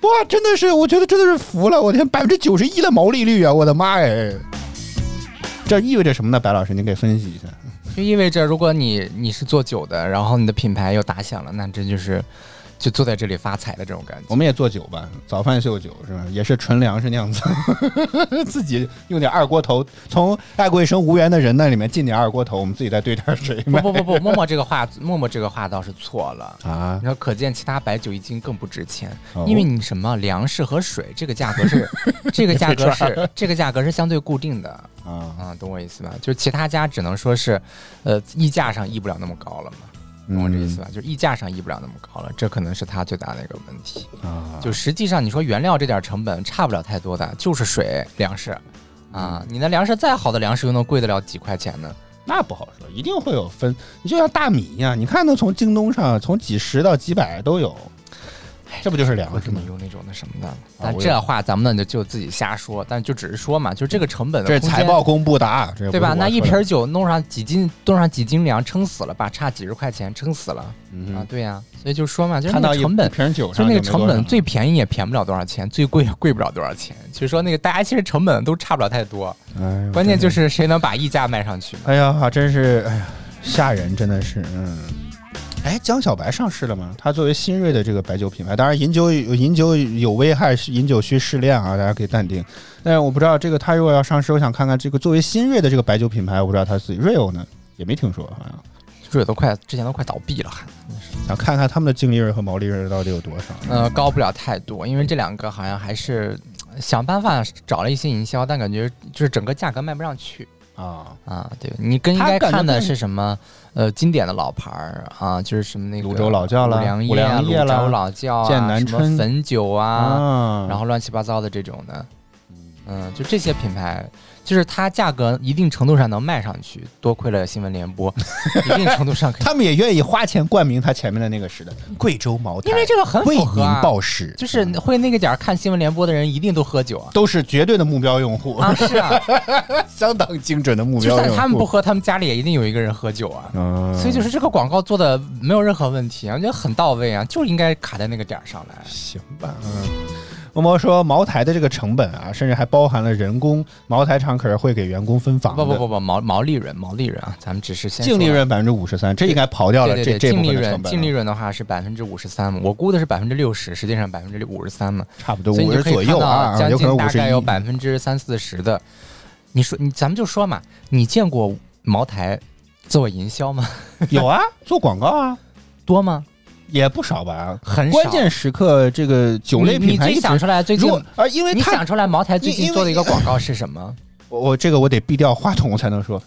S3: 哇，真的是，我觉得真的是服了！我天，百分之九十一的毛利率啊！我的妈呀！这意味着什么呢？白老师，您给分析一下。
S2: 就意味着，如果你你是做酒的，然后你的品牌又打响了，那这就是就坐在这里发财的这种感觉。
S3: 我们也做酒吧，早饭秀酒是吧？也是纯粮食酿造，(laughs) 自己用点二锅头，从爱过一生无缘的人那里面进点二锅头，我们自己再兑点水。
S2: 不不不不，默默这个话，默默这个话倒是错了。
S3: 啊
S2: 你，说，可见其他白酒一斤更不值钱，
S3: 哦
S2: 因为你什么粮食和水，这个价格是这个价格是这个价格是相对固定的
S3: 啊，
S2: 啊，懂我意思吧？就是其他家只能说是，呃，溢价上溢不了那么高了嘛，懂我这意思吧？就是溢价上溢不了那么高了，这可能是它最大的一个问题。
S3: 啊，
S2: 就实际上你说原料这点成本差不了太多的，就是水粮食啊，你那粮食再好的粮食又能贵得了几块钱呢？
S3: 那不好说，一定会有分。你就像大米一样，你看，能从京东上从几十到几百都有。
S2: 哎，
S3: 这不就是粮食吗？
S2: 这么用那种那什么的。但这话咱们呢就就自己瞎说，但就只是说嘛，就这个成本的
S3: 这是财报公布的啊，这
S2: 对吧？那一瓶酒弄上几斤，弄上几斤粮，撑死了吧？差几十块钱，撑死了、
S3: 嗯
S2: 啊！对呀、所以就说嘛，就是
S3: 看到一
S2: 那个成本
S3: 一，瓶酒
S2: 就
S3: 上
S2: 那个成本最便宜也便宜不了多少钱，最贵也贵不了多少钱。就是说那个大家其实成本都差不了太多，
S3: 哎
S2: 关键就是谁能把溢价卖上去。
S3: 哎呀，真是哎呀吓人，真的是嗯。哎，江小白上市了吗？它作为新锐的这个白酒品牌，当然饮酒有饮酒有危害，饮酒需适量啊，大家可以淡定。但是我不知道这个它如果要上市，我想看看这个作为新锐的这个白酒品牌，我不知道它自己 Real 呢也没听说，好像
S2: 这都快之前都快倒闭了，还
S3: 想看看他们的净利润和毛利润到底有多少。
S2: 呃高不了太多，因为这两个好像还是呃想办法找了一些营销，但感觉就是整个价格卖不上去。
S3: 啊，
S2: 啊，对你更应该看的是什么？呃，经典的老牌儿啊，就是什么那个
S3: 泸州老窖啦
S2: 五粮液啊、泸州老窖啊、
S3: 剑南
S2: 什么
S3: 春
S2: 汾酒啊，
S3: 啊
S2: 然后乱七八糟的这种的，嗯，就这些品牌，就是它价格一定程度上能卖上去，多亏了新闻联播，(laughs) 一定程度上可以，
S3: 他们也愿意花钱冠名它前面的那个时的贵州茅台，
S2: 因为这个很符合啊，
S3: 报时，
S2: 就是会那个点儿看新闻联播的人一定都喝酒啊。
S3: 都是绝对的目标用户，
S2: 啊，是啊，(laughs)
S3: 相当精准的目标用户。
S2: 算他们不喝，他们家里也一定有一个人喝酒啊。
S3: 嗯，
S2: 所以就是这个广告做的没有任何问题啊，我觉得很到位啊，就应该卡在那个点儿上来。
S3: 行吧，嗯。默默说，茅台的这个成本啊，甚至还包含了人工。茅台厂可是会给员工分房的，
S2: 不不不不，毛毛利润，毛利润啊，咱们只是先
S3: 净利润百分之五十三，这应该刨掉了这这部
S2: 净利润
S3: 分的成本啊，
S2: 净利润的话是百分之五十三嘛，我估的是百分之六十，实际上百分之五十三嘛，
S3: 差不多五十左右啊，
S2: 将
S3: 有可能。
S2: 概有百分之三四十的。你说你咱们就说嘛，你见过茅台做营销吗？
S3: 有啊，做广告啊，(laughs)
S2: 多吗？
S3: 也不少吧。
S2: 很少。
S3: 关键时刻，这个酒类
S2: 你
S3: 品牌
S2: 你最想出来最近
S3: 啊，因为它
S2: 你想出来茅台最近做的一个广告是什么？(laughs)
S3: 我我这个我得避掉话筒才能说，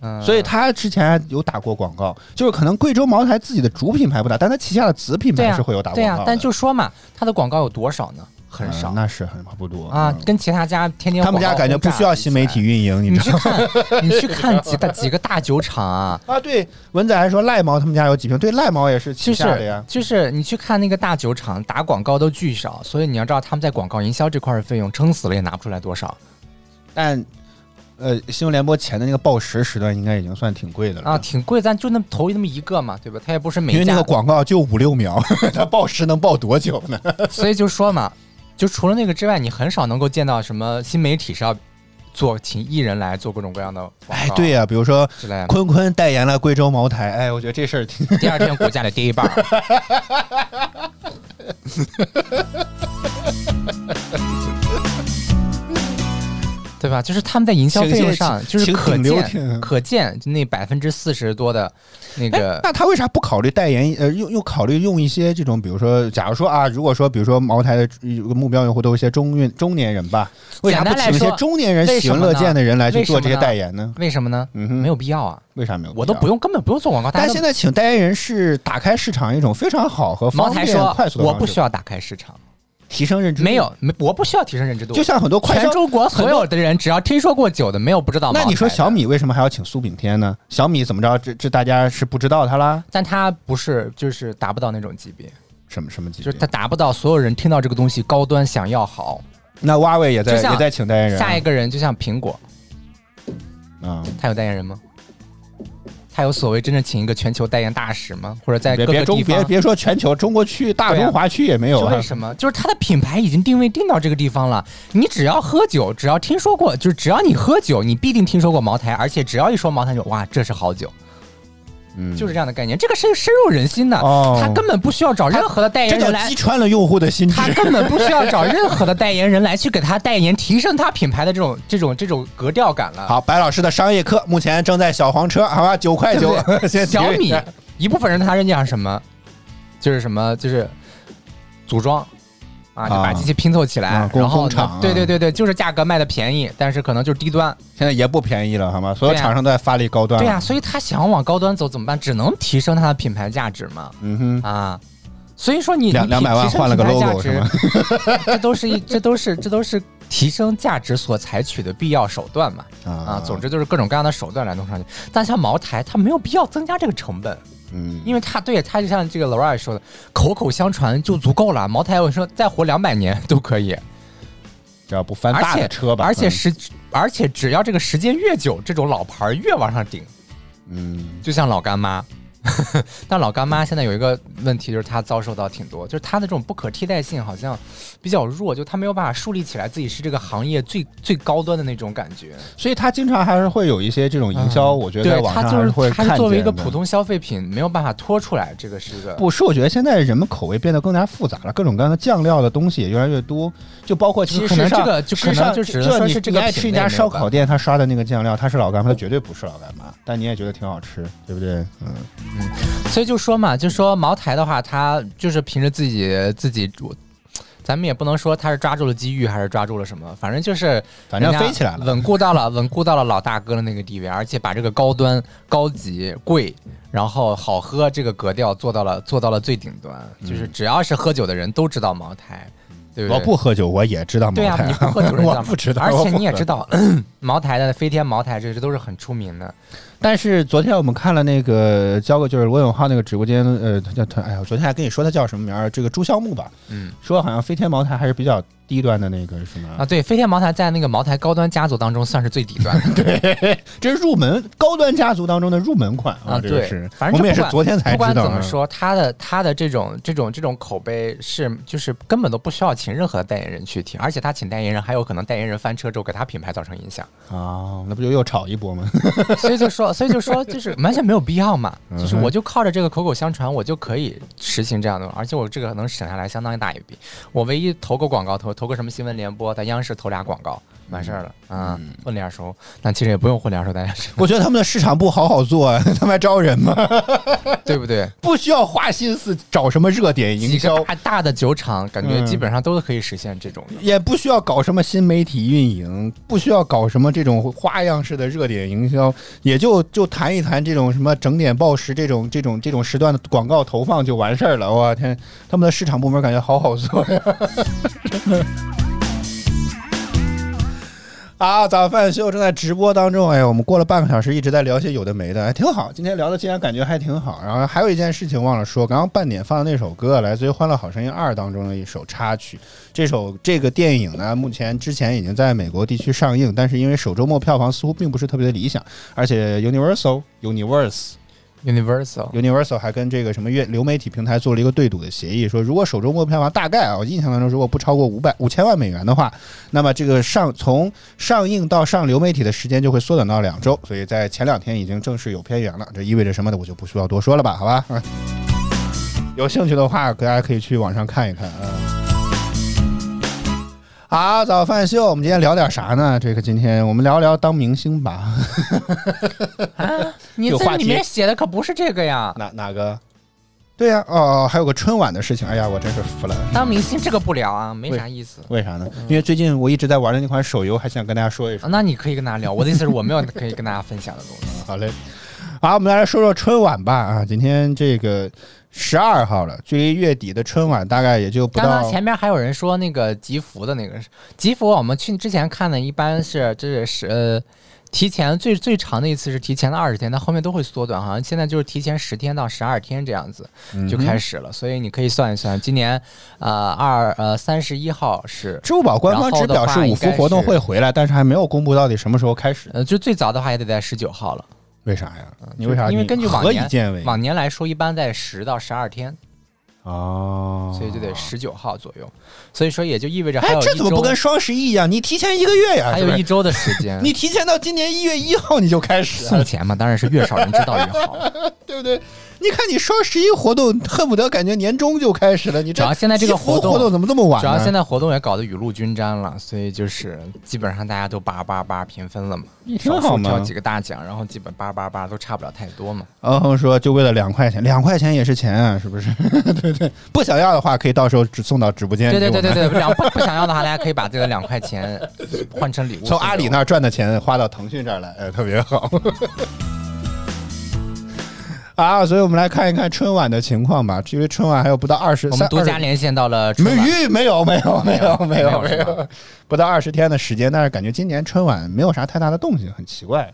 S2: 嗯，
S3: 所以他之前有打过广告，就是可能贵州茅台自己的主品牌不打，但他旗下的子品牌是会有打广告的。
S2: 对呀，但就说嘛，他的广告有多少呢？很
S3: 嗯
S2: 少
S3: 那是很不多
S2: 啊，跟其他家天天
S3: 他们家感觉不需要新媒体运营，你
S2: 你
S3: 知道
S2: 去看，(laughs) 你去看几大几个大酒厂啊，(laughs)
S3: 啊？对，文仔还说赖毛他们家有几瓶，对，赖毛也是旗
S2: 就是
S3: 下的呀。
S2: 就是你去看那个大酒厂打广告都巨少，所以你要知道他们在广告营销这块儿的费用撑死了也拿不出来多少
S3: 但呃，新闻联播前的那个报时时段应该已经算挺贵的了
S2: 啊，挺贵，但就那么投那么一个嘛，对吧？它也不是每家
S3: 因为那个广告就五六秒，(laughs) 它报时能报多久呢？
S2: 所以就说嘛，就除了那个之外，你很少能够见到什么新媒体是要做请艺人来做各种各样的，
S3: 哎，对呀、比如说。坤坤代言了贵州茅台，哎，我觉得这事儿挺
S2: 第二天股价得跌一半儿。(laughs) 对吧？就是他们在营销费用上，就是可见可见，就那百分之四十多的那
S3: 哎
S2: 个，
S3: 那他为啥不考虑代言？呃，又又考虑用一些这种，比如说，假如说啊，如果说，比如说茅台的有个目标用户都是一些中运中年人吧，为啥不请一些中年人喜闻乐见的人来去做这些代言呢？
S2: 为什么呢？
S3: 嗯哼，
S2: 没有必要啊，
S3: 为啥没有？
S2: 我都不。用，根本不用做广告。
S3: 但现在请代言人是打开市场一种非常好和方便
S2: 茅台说
S3: 快速
S2: 我不需要打开市场，
S3: 提升认知度，
S2: 没有，没我不需要提升认知度。
S3: 就像很多快消
S2: 全中国所有的人，只要听说过酒的，没有不知道。
S3: 那你说小米为什么还要请苏炳添呢？小米怎么着？这这大家是不知道他啦？
S2: 但他不是，就是达不到那种级别，
S3: 什么什么级别？
S2: 就是他达不到所有人听到这个东西高端想要好。
S3: 那华为也在也在请代言人啊。
S2: 下一个人就像苹果，
S3: 啊，
S2: 他有代言人吗？他有所谓真正请一个全球代言大使吗？或者在各个地方？
S3: 别别说全球，中国区大中华区也没有啊
S2: 为。什么？就是他的品牌已经定位定到这个地方了。你只要喝酒，只要听说过，就是只要你喝酒，你必定听说过茅台，而且只要一说茅台，酒哇，这是好酒，
S3: 嗯，
S2: 就是这样的概念。这个是深入人心的，
S3: 哦
S2: 他根本不需要找任何的代
S3: 这叫
S2: 言人来
S3: 击穿了用户的心智。
S2: 他根本不需要找任何的代言人来去给他代言，提升他品牌的这种这种这种格调感了。
S3: 好，白老师的商业课目前正在小黄车，好吧，九块九 (laughs)
S2: 小米
S3: 一
S2: 部分人他认定是什么，就是什么就是组装。啊，就把
S3: 啊
S2: 机器拼凑起来，
S3: 啊
S2: 然后对对对对，就是价格卖的便宜，但是可能就是低端。
S3: 现在也不便宜了，好吗？所有厂商都在发力高端。
S2: 对呀、，所以他想要往高端走怎么办？只能提升它的品牌价值嘛。
S3: 嗯哼，
S2: 啊，所以说你
S3: 两
S2: 两
S3: 百万换了个 logo
S2: 值
S3: 是吗 (laughs)
S2: 这都是一这都是这都是提升价值所采取的必要手段嘛。啊，总之就是各种各样的手段来弄上去。但像茅台，它没有必要增加这个成本，
S3: 嗯，
S2: 因为它对它就像这个 Laura 说的，口口相传就足够了。茅台我说再活两百年都可以，
S3: 只要不翻大的车吧，嗯
S2: 而且时而且只要这个时间越久，这种老牌儿越往上顶。
S3: 嗯，
S2: 就像老干妈，(laughs) 但老干妈现在有一个问题，就是它遭受到挺多，就是它的这种不可替代性好像比较弱，就它没有办法树立起来自己是这个行业最最高端的那种感觉。
S3: 所以它经常还是会有一些这种营销，我觉得
S2: 它就
S3: 网上还会
S2: 是它作为一个普通消费品，没有办法拖出来，这个是一个
S3: 不是，我觉得现在人们口味变得更加复杂了，各种各样的酱料的东西也越来越多，就包括其实上
S2: 这个就可能
S3: 事实上
S2: 就只能说是这个
S3: 你爱吃一家烧烤店，他刷的那个酱料，他是老干妈，他绝对不是老干妈，但你也觉得挺好吃，对不对？嗯，
S2: 所以就说嘛，就说茅台的话，它就是凭着自己自己，咱们也不能说它是抓住了机遇，还是抓住了什么，反正就是
S3: 反正飞起来了
S2: 稳固到了 (laughs) 稳固到了老大哥的那个地位，而且把这个高端、高级、贵，然后好喝这个格调做到了做到了最顶端，就是只要是喝酒的人都知道茅台。对不对？
S3: 我不喝酒，我也知道茅台
S2: 对呀、(laughs) 你不喝酒 (laughs)
S3: 我不知道，
S2: 而且你也知道，(coughs) 茅台的飞天茅台这些都是很出名的。
S3: 但是昨天我们看了那个交个就是罗永浩那个直播间，呃，他叫他，哎呀，我昨天还跟你说他叫什么名儿？这个朱孝木吧，
S2: 嗯，
S3: 说好像飞天茅台还是比较低端的那个什么
S2: 啊，对，飞天茅台在那个茅台高端家族当中算是最底端的。(laughs)
S3: 对，这是入门高端家族当中的入门款
S2: 啊，对
S3: 这个是，
S2: 反正
S3: 我们也是昨天才知道不管。
S2: 怎么说，他的他的这种这种这种口碑是就是根本都不需要请任何代言人去听，而且他请代言人还有可能代言人翻车之后给他品牌造成影响，
S3: 啊，那不就又炒一波吗？(laughs)
S2: 所以就说所以就说 (laughs) 就是完全没有必要嘛，
S3: 嗯
S2: 就是我就靠着这个口口相传，我就可以实行这样的，而且我这个能省下来相当一大一笔，我唯一投个广告投投个什么新闻联播，在央视投俩广告完事儿了啊，混脸熟，但其实也不用混脸熟，大家
S3: 我觉得他们的市场部好好做啊，(laughs) 他们还招人吗？(laughs)
S2: 对不对？
S3: 不需要花心思找什么热点营销，
S2: 大大的酒厂，感觉
S3: 嗯
S2: 基本上都是可以实现这种的。
S3: 也不需要搞什么新媒体运营，不需要搞什么这种花样式的热点营销，也就就谈一谈这种什么整点报时这种这种这种时段的广告投放就完事儿了。我天，他们的市场部门感觉好好做呀！啊，(laughs) 啊早饭秀正在直播当中，哎呀，我们过了半个小时一直在聊些有的没的，哎，挺好。今天聊的竟然感觉还挺好。然后还有一件事情忘了说，刚刚半点放的那首歌，来自于《欢乐好声音二》当中的一首插曲。这首这个电影呢，目前之前已经在美国地区上映，但是因为首周末票房似乎并不是特别的理想，而且 Universal Universe
S2: Universal
S3: Universal 还跟这个什么月流媒体平台做了一个对赌的协议，说如果首周末票房大概啊，我印象当中如果不超过五百五千万美元的话，那么这个上从上映到上流媒体的时间就会缩短到两周，所以在前两天已经正式有片源了。这意味着什么的，我就不需要多说了吧？好吧，嗯 (laughs) 有兴趣的话，大家可以去网上看一看啊。好，早饭秀，我们今天聊点啥呢？这个今天我们聊聊当明星吧。(laughs) 啊你
S2: 这里面写的可不是这个呀。
S3: 哪哪个？对呀、哦，还有个春晚的事情，哎呀，我真是服了。
S2: 当明星这个不聊啊，没啥意思。
S3: 为啥呢？因为最近我一直在玩的那款手游，还想跟大家说一说。
S2: 那你可以跟大家聊，我的意思是我没有可以跟大家分享的东西。
S3: 好嘞，好，我们来说说春晚吧。啊，今天这个十二号了，距离月底的春晚大概也就不到
S2: 刚刚。前面还有人说那个吉福的那个吉福，我们去之前看的一般是就是是呃。提前最最长的一次是提前了二十天，但后面都会缩短，好像现在就是提前十天到十二天这样子就开始了，所以你可以算一算，今年呃二呃三十一号是
S3: 支付宝官方只表示五福活动会回来，但是还没有公布到底什么时候开始。
S2: 呃，就最早的话也得在十九号了。
S3: 为啥呀？你为啥？
S2: 因为根据往年往年来说，一般在十到十二天，
S3: 哦，
S2: 所以就得十九号左右。所以说也就意味着还有，
S3: 哎这怎么不跟双十一一样？你提前一个月呀，
S2: 还有一周的时间。(laughs)
S3: 你提前到今年一月一号你就开始
S2: 送钱嘛，当然是越少人知道越好。(laughs)
S3: 对不对？你看你双十一活动，恨不得感觉年终就开始了。你这
S2: 主要现在这个活动
S3: 活动怎么这么晚？
S2: 主要现在活动也搞得雨露均沾了，所以就是基本上大家都八八八平分了嘛，
S3: 挺
S2: 少
S3: 好嘛
S2: 数挑几个大奖，然后基本八八八都差不了太多嘛。
S3: 然后说就为了两块钱，两块钱也是钱啊，是不是？(laughs) 对对，不想要的话可以到时候只送到直播间。
S2: 对对对对对，(laughs) 两不不想要的话，大家可以把这个两块钱换成礼物，(laughs)
S3: 从阿里那儿赚的钱花到腾讯这儿来，哎，特别好。啊，所以我们来看一看春晚的情况吧。因为春晚还有不到二十，
S2: 我们独家连线到了春
S3: 没没有没有没有没有没
S2: 没有
S3: 不到二十天的时间，但是感觉今年春晚没有啥太大的动静，很奇怪。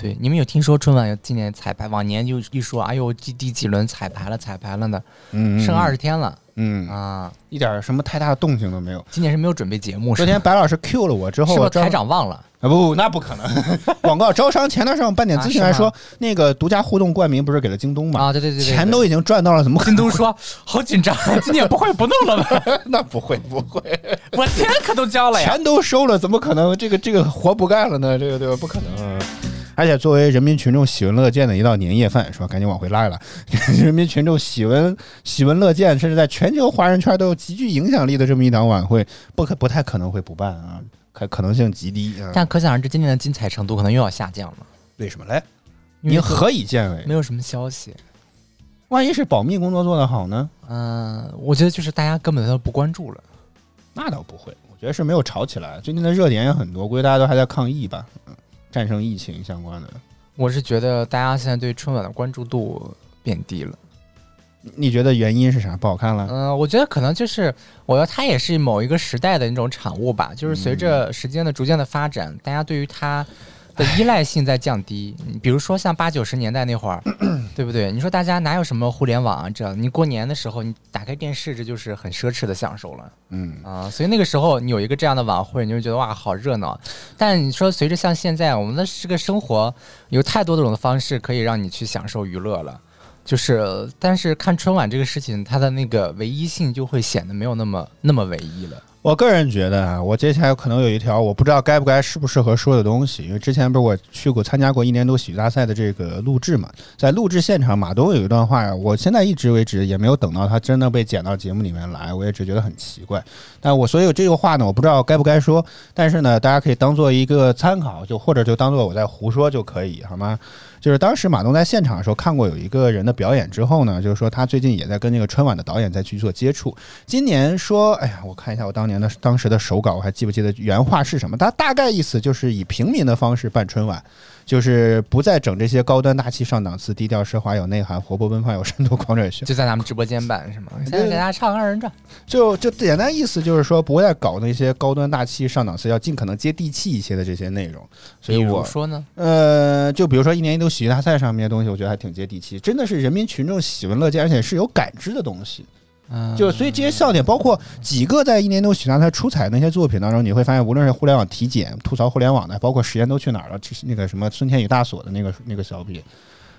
S2: 对，你们有听说春晚今年彩排？往年就一说，哎呦，第第几轮彩排了，彩排了呢，
S3: 嗯，
S2: 剩二十天了
S3: 嗯，
S2: 啊！
S3: 一点什么太大的动静都没有。
S2: 今年是没有准备节目，
S3: 昨天白老师 Q 了我之后，
S2: 是不是台长忘了？
S3: 啊不不，那不可能。(laughs) 广告招商前段上办点咨询还说，那个独家互动冠名不是给了京东吗？
S2: 啊，对对对对，
S3: 钱都已经赚到了，怎么可能
S2: 京东说好紧张，(laughs) 今年不会不弄了吧？(laughs)
S3: 那不会不会，
S2: 我钱可都交了呀！
S3: 钱都收了，怎么可能这个这个活不干了呢？这个对吧？不可能。而且作为人民群众喜闻乐见的一道年夜饭，是吧？赶紧往回拉一拉。人民群众喜闻喜闻乐见，甚至在全球华人圈都有极具影响力的这么一档晚会，不可不太可能会不办啊，可可能性极低啊。
S2: 但可想而知，今年的精彩程度可能又要下降了。
S3: 为什么嘞？
S2: 因为
S3: 您何以见为？
S2: 没有什么消息。
S3: 万一是保密工作做得好呢？
S2: 嗯，我觉得就是大家根本都不关注了。
S3: 那倒不会，我觉得是没有炒起来。最近的热点也很多，估计大家都还在抗疫吧，嗯，战胜疫情相关的。
S2: 我是觉得大家现在对春晚的关注度变低了。
S3: 你觉得原因是啥？不好看了？
S2: 嗯、我觉得可能就是，我觉得它也是某一个时代的那种产物吧。就是随着时间的逐渐的发展，大家对于它的依赖性在降低。比如说像八九十年代那会儿，(clears throat) 对不对？你说大家哪有什么互联网啊？这你过年的时候你打开电视，这就是很奢侈的享受了。
S3: 嗯
S2: 啊，所以那个时候你有一个这样的晚会，你就觉得哇，好热闹。但你说随着像现在，我们的这个生活有太多种的方式可以让你去享受娱乐了，就是但是看春晚这个事情，它的那个唯一性就会显得没有那么那么唯一了。
S3: 我个人觉得啊，我接下来可能有一条我不知道该不该适不适合说的东西，因为之前不是我去过参加过一年多喜剧大赛的这个录制嘛，在录制现场，马东有一段话，我现在一直为止也没有等到他真的被剪到节目里面来，我也只觉得很奇怪。但我所以这个话呢，我不知道该不该说，但是呢，大家可以当做一个参考，就或者就当做我在胡说就可以，好吗？就是当时马东在现场的时候看过有一个人的表演之后呢，就是说他最近也在跟那个春晚的导演在去做接触。今年说，哎呀，我看一下我当年的当时的手稿，我还记不记得原话是什么？他大概意思就是以平民的方式办春晚，就是不再整这些高端大气上档次、低调奢华有内涵、活泼奔放有深度狂拽秀。
S2: 就在咱们直播间办是吗？现在给大家唱个二人转，
S3: 就就简单意思就是说，不会再搞那些高端大气上档次，要尽可能接地气一些的这些内容。所以我
S2: 说呢？
S3: 呃，就比如说一年一度喜剧大赛上面的东西，我觉得还挺接地气，真的是人民群众喜闻乐见，而且是有感知的东西。
S2: 嗯，
S3: 就所以这些笑点，包括几个在一年都喜欢他出彩的那些作品当中，你会发现，无论是互联网体检、吐槽互联网的，包括时间都去哪儿了，那个什么孙天宇大锁的那个那个小品，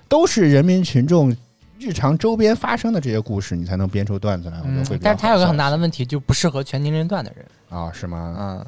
S3: 都是人民群众日常周边发生的这些故事，你才能编出段子来。我觉得会
S2: 嗯但是他有个很大的问题，就不适合全年龄段的人。
S3: 笑啊，是吗？
S2: 嗯，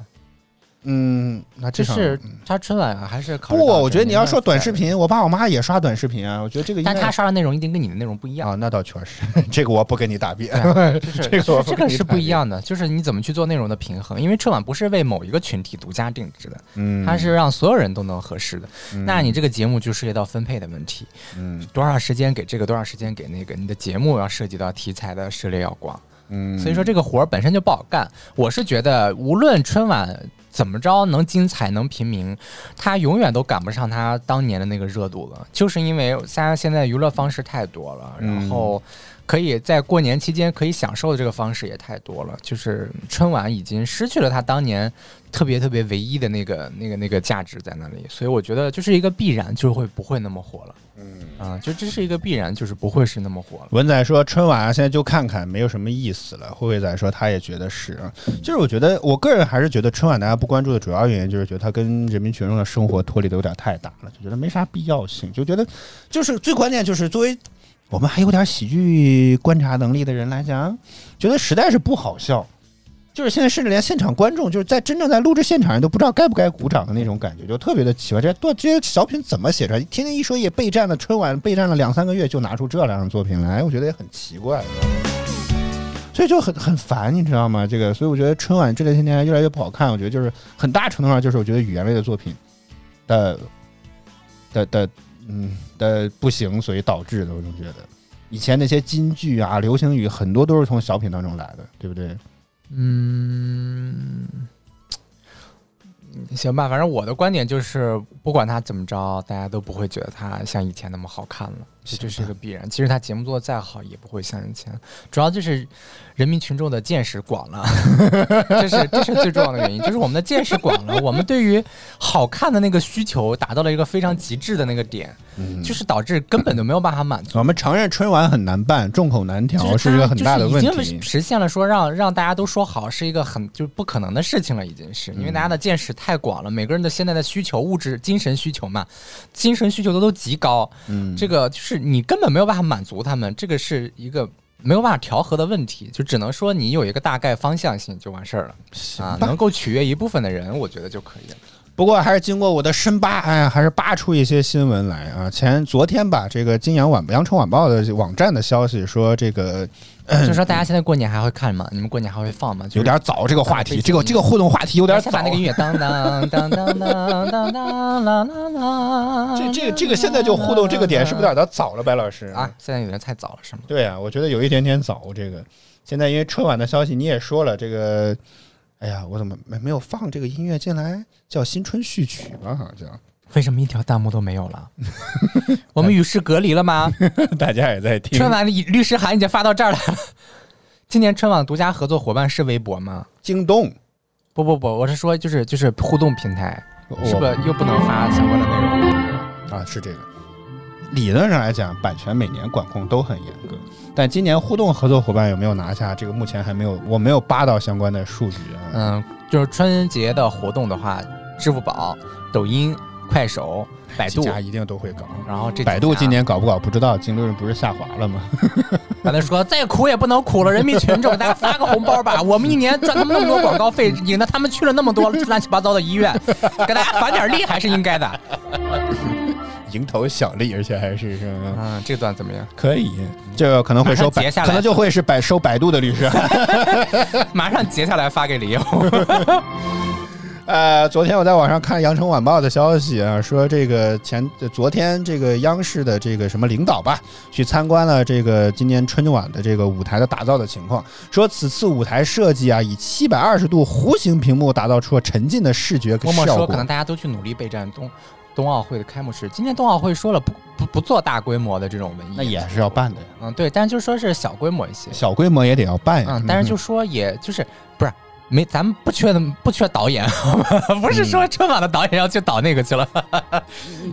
S3: 嗯，那
S2: 这是他春晚啊还是
S3: 不，我觉得你要说短视频，我爸我妈也刷短视频啊，我觉得这个
S2: 但他刷的内容一定跟你的内容不一样。
S3: 啊，那倒确实，(laughs) 这个我不跟你答辩。
S2: 对 (laughs) 就是
S3: 这个我
S2: 这个是不一
S3: 样。
S2: 样的，就是你怎么去做内容的平衡，因为春晚不是为某一个群体独家定制的，
S3: 嗯，
S2: 它是让所有人都能合适的。
S3: 嗯
S2: 那你这个节目就涉及到分配的问题，
S3: 嗯
S2: 多少时间给这个，多少时间给那个，你的节目要涉及到题材的涉猎要广，
S3: 嗯，
S2: 所以说这个活儿本身就不好干。我是觉得，无论春晚怎么着能精彩能平民，它永远都赶不上它当年的那个热度了，就是因为大家现在娱乐方式太多了，然
S3: 嗯
S2: 后可以在过年期间可以享受的这个方式也太多了，就是春晚已经失去了它当年特别特别唯一的那个那个那个价值在那里，所以我觉得就是一个必然，就会不会那么火了。
S3: 嗯。
S2: 啊，就这是一个必然，就是不会是那么火了。
S3: 文仔说春晚啊，现在就看看，没有什么意思了。慧慧仔说他也觉得是啊，就是我觉得我个人还是觉得春晚大家不关注的主要原因，就是觉得它跟人民群众的生活脱离的有点太大了，就觉得没啥必要性，就觉得就是最关键就是作为我们还有点喜剧观察能力的人来讲，觉得实在是不好笑。就是现在甚至连现场观众，就是在真正在录制现场人都不知道该不该鼓掌的那种感觉，就特别的奇怪。这些段这些小品怎么写出来？天天一说也备战了春晚，备战了两三个月，就拿出这两样作品来，我觉得也很奇怪。所以就很很烦，你知道吗？这个，所以我觉得春晚这两天越来越不好看。我觉得就是很大程度上就是我觉得语言类的作品的的的嗯的不行，所以导致的。我总觉得以前那些金句啊、流行语很多都是从小品当中来的，对不对？
S2: 嗯，行吧，反正我的观点就是，不管他怎么着，大家都不会觉得他像以前那么好看了，这就是一个必然。其实他节目做的再好，也不会像以前。主要就是人民群众的见识广了，(laughs) 这是这是最重要的原因，就是我们的见识广了，我们对于好看的那个需求达到了一个非常极致的那个点，就是导致根本就没有办法满足。
S3: 我们承认春晚很难办，众口难调
S2: 就是它
S3: 一个很大的问题
S2: 就是已经。实现了说让让大家都说好是一个很就是不可能的事情了，已经是因为大家的见识太广了，每个人的现在的需求、物质、精神需求嘛，精神需求都都极高，
S3: 嗯，
S2: 这个就是你根本没有办法满足他们，这个是一个。没有办法调和的问题，就只能说你有一个大概方向性就完事儿了啊，能够取悦一部分的人，我觉得就可以了。
S3: 不过还是经过我的深扒，哎呀，还是扒出一些新闻来啊。前昨天吧，这个《金阳晚羊城晚报》的网站的消息说，这个
S2: 就说 (clears throat) 大家现在过年还会看吗？你们过年还会放吗？就是
S3: 有点早，这个话题，这个这个互动话题有点早
S2: 那。(laughs) 个音乐当当当当当当当啦啦啦。
S3: 这这个这个现在就互动这个点是不是有点早了，白老师
S2: 啊？？现在有点太早了，是吗？
S3: 对啊，我觉得有一点点早。这个现在因为春晚的消息你也说了，这个，哎呀，我怎么没没有放这个音乐进来？叫新春序曲吧，好像
S2: 为什么一条弹幕都没有了？(laughs) 我们与世隔离了吗？(laughs)
S3: 大家也在听。
S2: 春晚的律师函已经发到这儿来了。今年春晚独家合作伙伴是微博吗？
S3: 京东
S2: 不不不，我是说就是就是互动平台，是不是又不能发相关的内容了？
S3: 啊，是这个。理论上来讲，版权每年管控都很严格，但今年互动合作伙伴有没有拿下？这个目前还没有，我没有扒到相关的数据啊。
S2: 嗯，就是春节的活动的话，支付宝、抖音、快手、百度
S3: 几，家一定都会搞。
S2: 然后这
S3: 百度今年搞不搞不知道，净利润不是下滑了吗？(laughs)
S2: 刚才说再苦也不能苦了人民群众，大家发个红包吧！我们一年赚他们那么多广告费，引得他们去了那么多乱七八糟的医院，给大家返点利还是应该的。
S3: 蝇头小利，而且还是是吧
S2: 嗯，这段怎么样？
S3: 可以，这个可能会收百，可能就会是百收百度的律师。(laughs)
S2: 马上截下来发给李友。(laughs)
S3: 呃，昨天我在网上看《羊城晚报》的消息啊，说这个前昨天这个央视的这个什么领导吧，去参观了这个今年春晚的这个舞台的打造的情况，说此次舞台设计啊，以七百二十度弧形屏幕打造出了沉浸的视觉
S2: 默默说，
S3: 效果
S2: 可能。大家都去努力备战冬冬奥会的开幕式。今年冬奥会说了不不不做大规模的这种文艺，
S3: 那也是要办的呀，
S2: 嗯对，但是就说是小规模一些，
S3: 小规模也得要办呀。
S2: 嗯，但是就说也就是不是。没，咱们不缺的不缺导演，(laughs) 不是说春晚的导演要去导那个去了，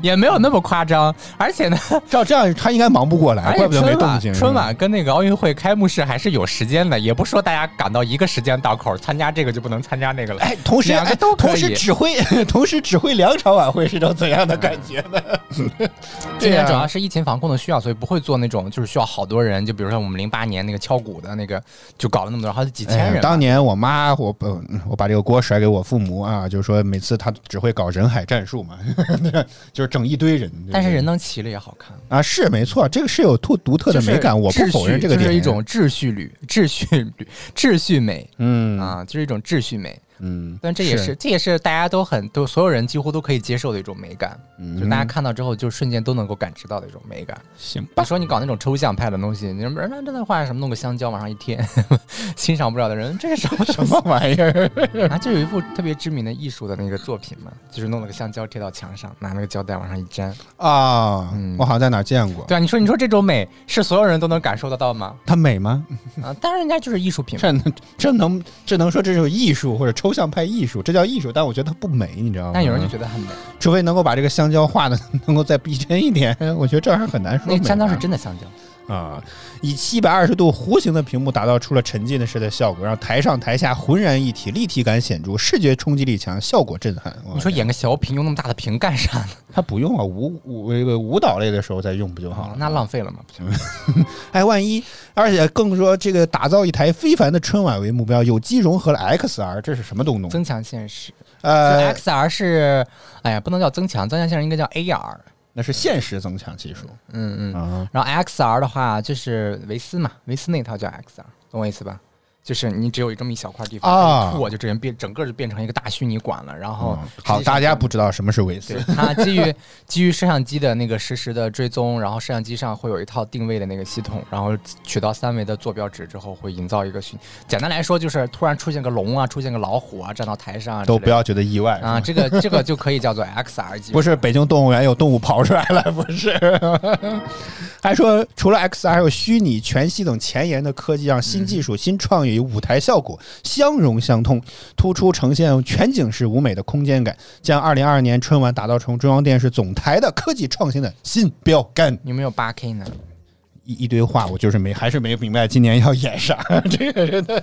S2: 也没有那么夸张。而且呢，(laughs)
S3: 照这样他应该忙不过来，怪不得没动静。
S2: 春晚跟那个奥运会开幕式还是有时间的，也不说大家赶到一个时间档口参加这个就不能参加那个了。
S3: 哎，同时
S2: 两个
S3: 哎
S2: 都
S3: 同时指挥，(laughs) 同时指挥两场晚会是种怎样的感觉呢？
S2: 今年主要是疫情防控的需要，所以不会做那种就是需要好多人，就比如说我们零八年那个敲鼓的那个，就搞了那么多，好几几千人吧。
S3: 当年我妈，我不我把这个锅甩给我父母啊，就是说每次他只会搞人海战术嘛，(laughs) 就是整一堆人。对对
S2: 但是人能齐了也好看，
S3: 啊是没错，这个是有特独特的美感，我不否认这个点。
S2: 就是一种秩序旅、秩序旅、秩序美
S3: 嗯
S2: 啊，就是一种秩序美。
S3: 嗯，
S2: 但这也是这也是大家都很都所有人几乎都可以接受的一种美感，
S3: 嗯
S2: 就大家看到之后就瞬间都能够感知到的一种美感。
S3: 行吧
S2: 你。说你搞那种抽象派的东西，你说那这在画什么？弄个香蕉往上一贴，(laughs) 欣赏不了的人，这是什么 (laughs)
S3: 什么玩意儿？(laughs)
S2: 啊？就有一幅特别知名的艺术的那个作品嘛，就是弄了个香蕉贴到墙上，拿那个胶带往上一粘。
S3: 啊，
S2: 嗯
S3: 我好像在哪儿见过。
S2: 对啊，你说你说这种美是所有人都能感受得到吗？
S3: 它美吗？
S2: 啊，当然人家就是艺术品。
S3: 这能这能这能说这是艺术或者抽象派艺术？这叫艺术，但我觉得它不美，你知道吗？
S2: 但有人就觉得很美，
S3: 除非能够把这个香蕉画的 (laughs) 能够再逼真一点，我觉得这玩意儿很难说
S2: 香蕉是真的香蕉。
S3: 啊，以七百二十度弧形的屏幕打造出了沉浸式的效果，让台上台下浑然一体，立体感显著，视觉冲击力强，效果震撼。
S2: 你说演个小品用那么大的屏干啥呢？
S3: 它不用啊，舞舞这个舞蹈类的时候再用不就好了？
S2: 那浪费了吗？不行。
S3: 哎，万一，而且更说这个打造一台非凡的春晚为目标，有机融合了 XR，这是什么东东？
S2: 增强现实，
S3: 呃
S2: ，XR 是，哎呀，不能叫增强，增强现实应该叫 AR。
S3: 那是现实增强技术
S2: 嗯嗯。
S3: 啊。
S2: 然后 XR 的话就是维斯嘛，维斯那套叫 XR，懂我意思吧？就是你只有这么一小块地方
S3: 啊
S2: 可以吐，就这人变整个就变成一个大虚拟馆了。然后
S3: 嗯好，大家不知道什么是维斯，
S2: 它基于基于摄像机的那个实时的追踪，然后摄像机上会有一套定位的那个系统，然后取到三维的坐标值之后，会营造一个虚。简单来说，就是突然出现个龙啊，出现个老虎啊，站到台上
S3: 都不要觉得意外
S2: 啊，这个这个就可以叫做 XR 技术。
S3: 不是北京动物园有动物跑出来了，不是？(laughs) 还说除了 XR，还有虚拟、全息等前沿的科技，让新技术、新创意与舞台效果相融相通，突出呈现全景式舞美的空间感，将二零二二年春晚打造成中央电视总台的科技创新的新标杆。
S2: 有没有八 K 呢？
S3: 一一堆话，我就是没，还是没明白今年要演啥。(laughs) 这个真的，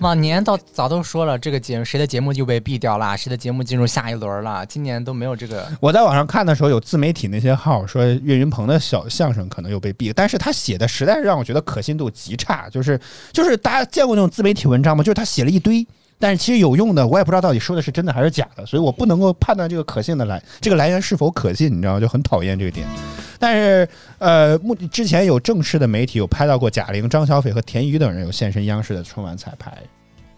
S2: 往年到早都说了，这个节目谁的节目就被毙掉了，谁的节目进入下一轮了。今年都没有这个。
S3: 我在网上看的时候，有自媒体那些号说岳云鹏的小相声可能又被毙，但是他写的实在是让我觉得可信度极差。就是就是大家见过那种自媒体文章吗？就是他写了一堆，但是其实有用的，我也不知道到底说的是真的还是假的，所以我不能够判断这个可信的来这个来源是否可信，你知道吗？就很讨厌这个点。但是，呃，目之前有正式的媒体有拍到过贾玲、张小斐和田雨等人有现身央视的春晚彩排，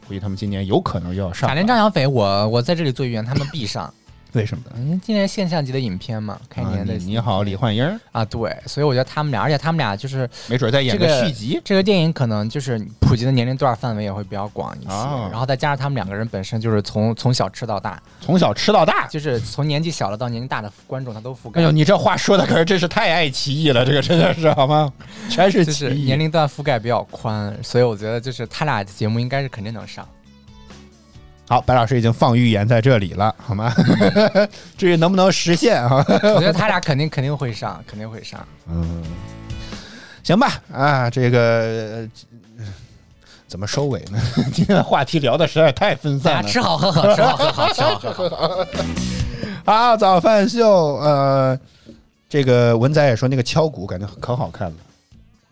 S3: 估计他们今年有可能又要上。
S2: 贾玲、张小斐，我我在这里做预言，他们必上。
S3: 为什么呢？
S2: 嗯，今年现象级的影片嘛，开年的、
S3: 啊你你好，李焕英
S2: 啊，对，所以我觉得他们俩，而且他们俩就是
S3: 没准再演
S2: 这个
S3: 续集。
S2: 这个电影可能就是普及的年龄段范围也会比较广一些，
S3: 啊
S2: 然后再加上他们两个人本身就是从从小吃到大，
S3: 从小吃到大，
S2: 就是从年纪小的到年纪大的观众他都覆盖。
S3: 哎呦，你这话说的可是真是太爱奇艺了，这个真的是好吗？全是
S2: 就是。年龄段覆盖比较宽，所以我觉得就是他俩的节目应该是肯定能上。
S3: 好，白老师已经放预言在这里了，好吗？(laughs) 至于能不能实现啊？
S2: 我觉得他俩肯定肯定会上，肯定会上。(laughs)
S3: 嗯，行吧，啊，这个呃怎么收尾呢？(laughs) 今天的话题聊的实在太分散了。
S2: 吃好喝好，吃好喝好，吃好喝好。
S3: 好，早饭秀，呃，这个文仔也说那个敲鼓感觉可好看了，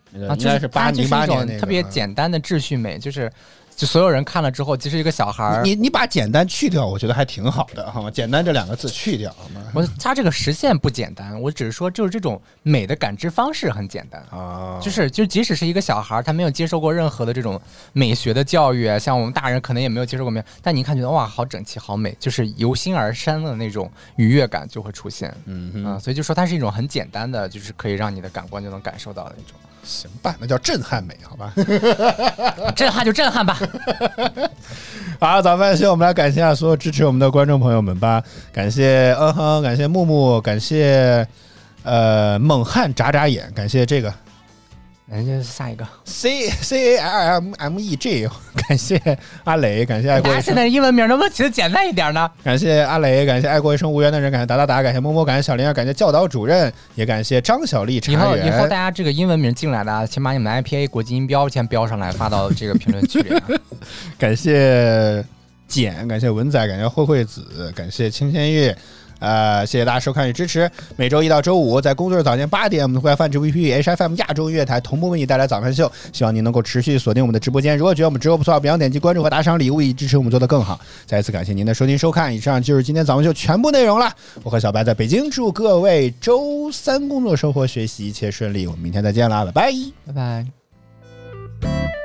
S3: 那个
S2: 啊，
S3: 应该是八零八年那个
S2: 特别
S3: 啊
S2: 简单的秩序美，就是就所有人看了之后，其实一个小孩儿，
S3: 你你把简单去掉，我觉得还挺好的，好吗？简单这两个字去掉，好吗？
S2: 我他这个实现不简单，我只是说就是这种美的感知方式很简单。
S3: 啊，
S2: 就是就即使是一个小孩儿，他没有接受过任何的这种美学的教育，像我们大人可能也没有接受过美，但你一看觉得哇，好整齐，好美，就是由心而生的那种愉悦感就会出现。
S3: 嗯哼
S2: 啊、所以就说它是一种很简单的，就是可以让你的感官就能感受到的一种
S3: 行吧，那叫震撼美，好吧？(laughs)
S2: 震撼，就震撼吧。(laughs)
S3: 好，早饭先，我们来感谢一下所有支持我们的观众朋友们吧，感谢嗯哼，感谢木木，感谢呃猛汉眨眨眼，感谢这个
S2: 那就下一个。
S3: C C A L M M E G，(laughs) 感谢阿磊，感谢爱国
S2: 大家现在英文名能不能起的简单一点呢？
S3: 感谢阿磊，感谢爱国一生无缘的人，感谢达达达，感谢摸摸，感谢小林儿，感谢教导主任，也感谢张小丽
S2: 以
S3: 茶
S2: 后以后大。家这个英文名进来的啊，请把你们的 IPA 国际音标先标上来，发到这个评论区里啊。
S3: 感谢简，感谢文仔，感谢慧慧子，感谢清仙月。呃，谢谢大家收看与支持。每周一到周五，在工作日早间八点，我们会在泛直 VP HFM 亚洲音乐台同步为你带来早饭秀。希望您能够持续锁定我们的直播间。如果觉得我们直播不错，别忘点击关注和打赏礼物，以支持我们做得更好。再一次感谢您的收听收看，以上就是今天早饭秀全部内容了。我和小白在北京，祝各位周三工作、生活、学习一切顺利。我们明天再见啦，拜拜。
S2: 拜拜。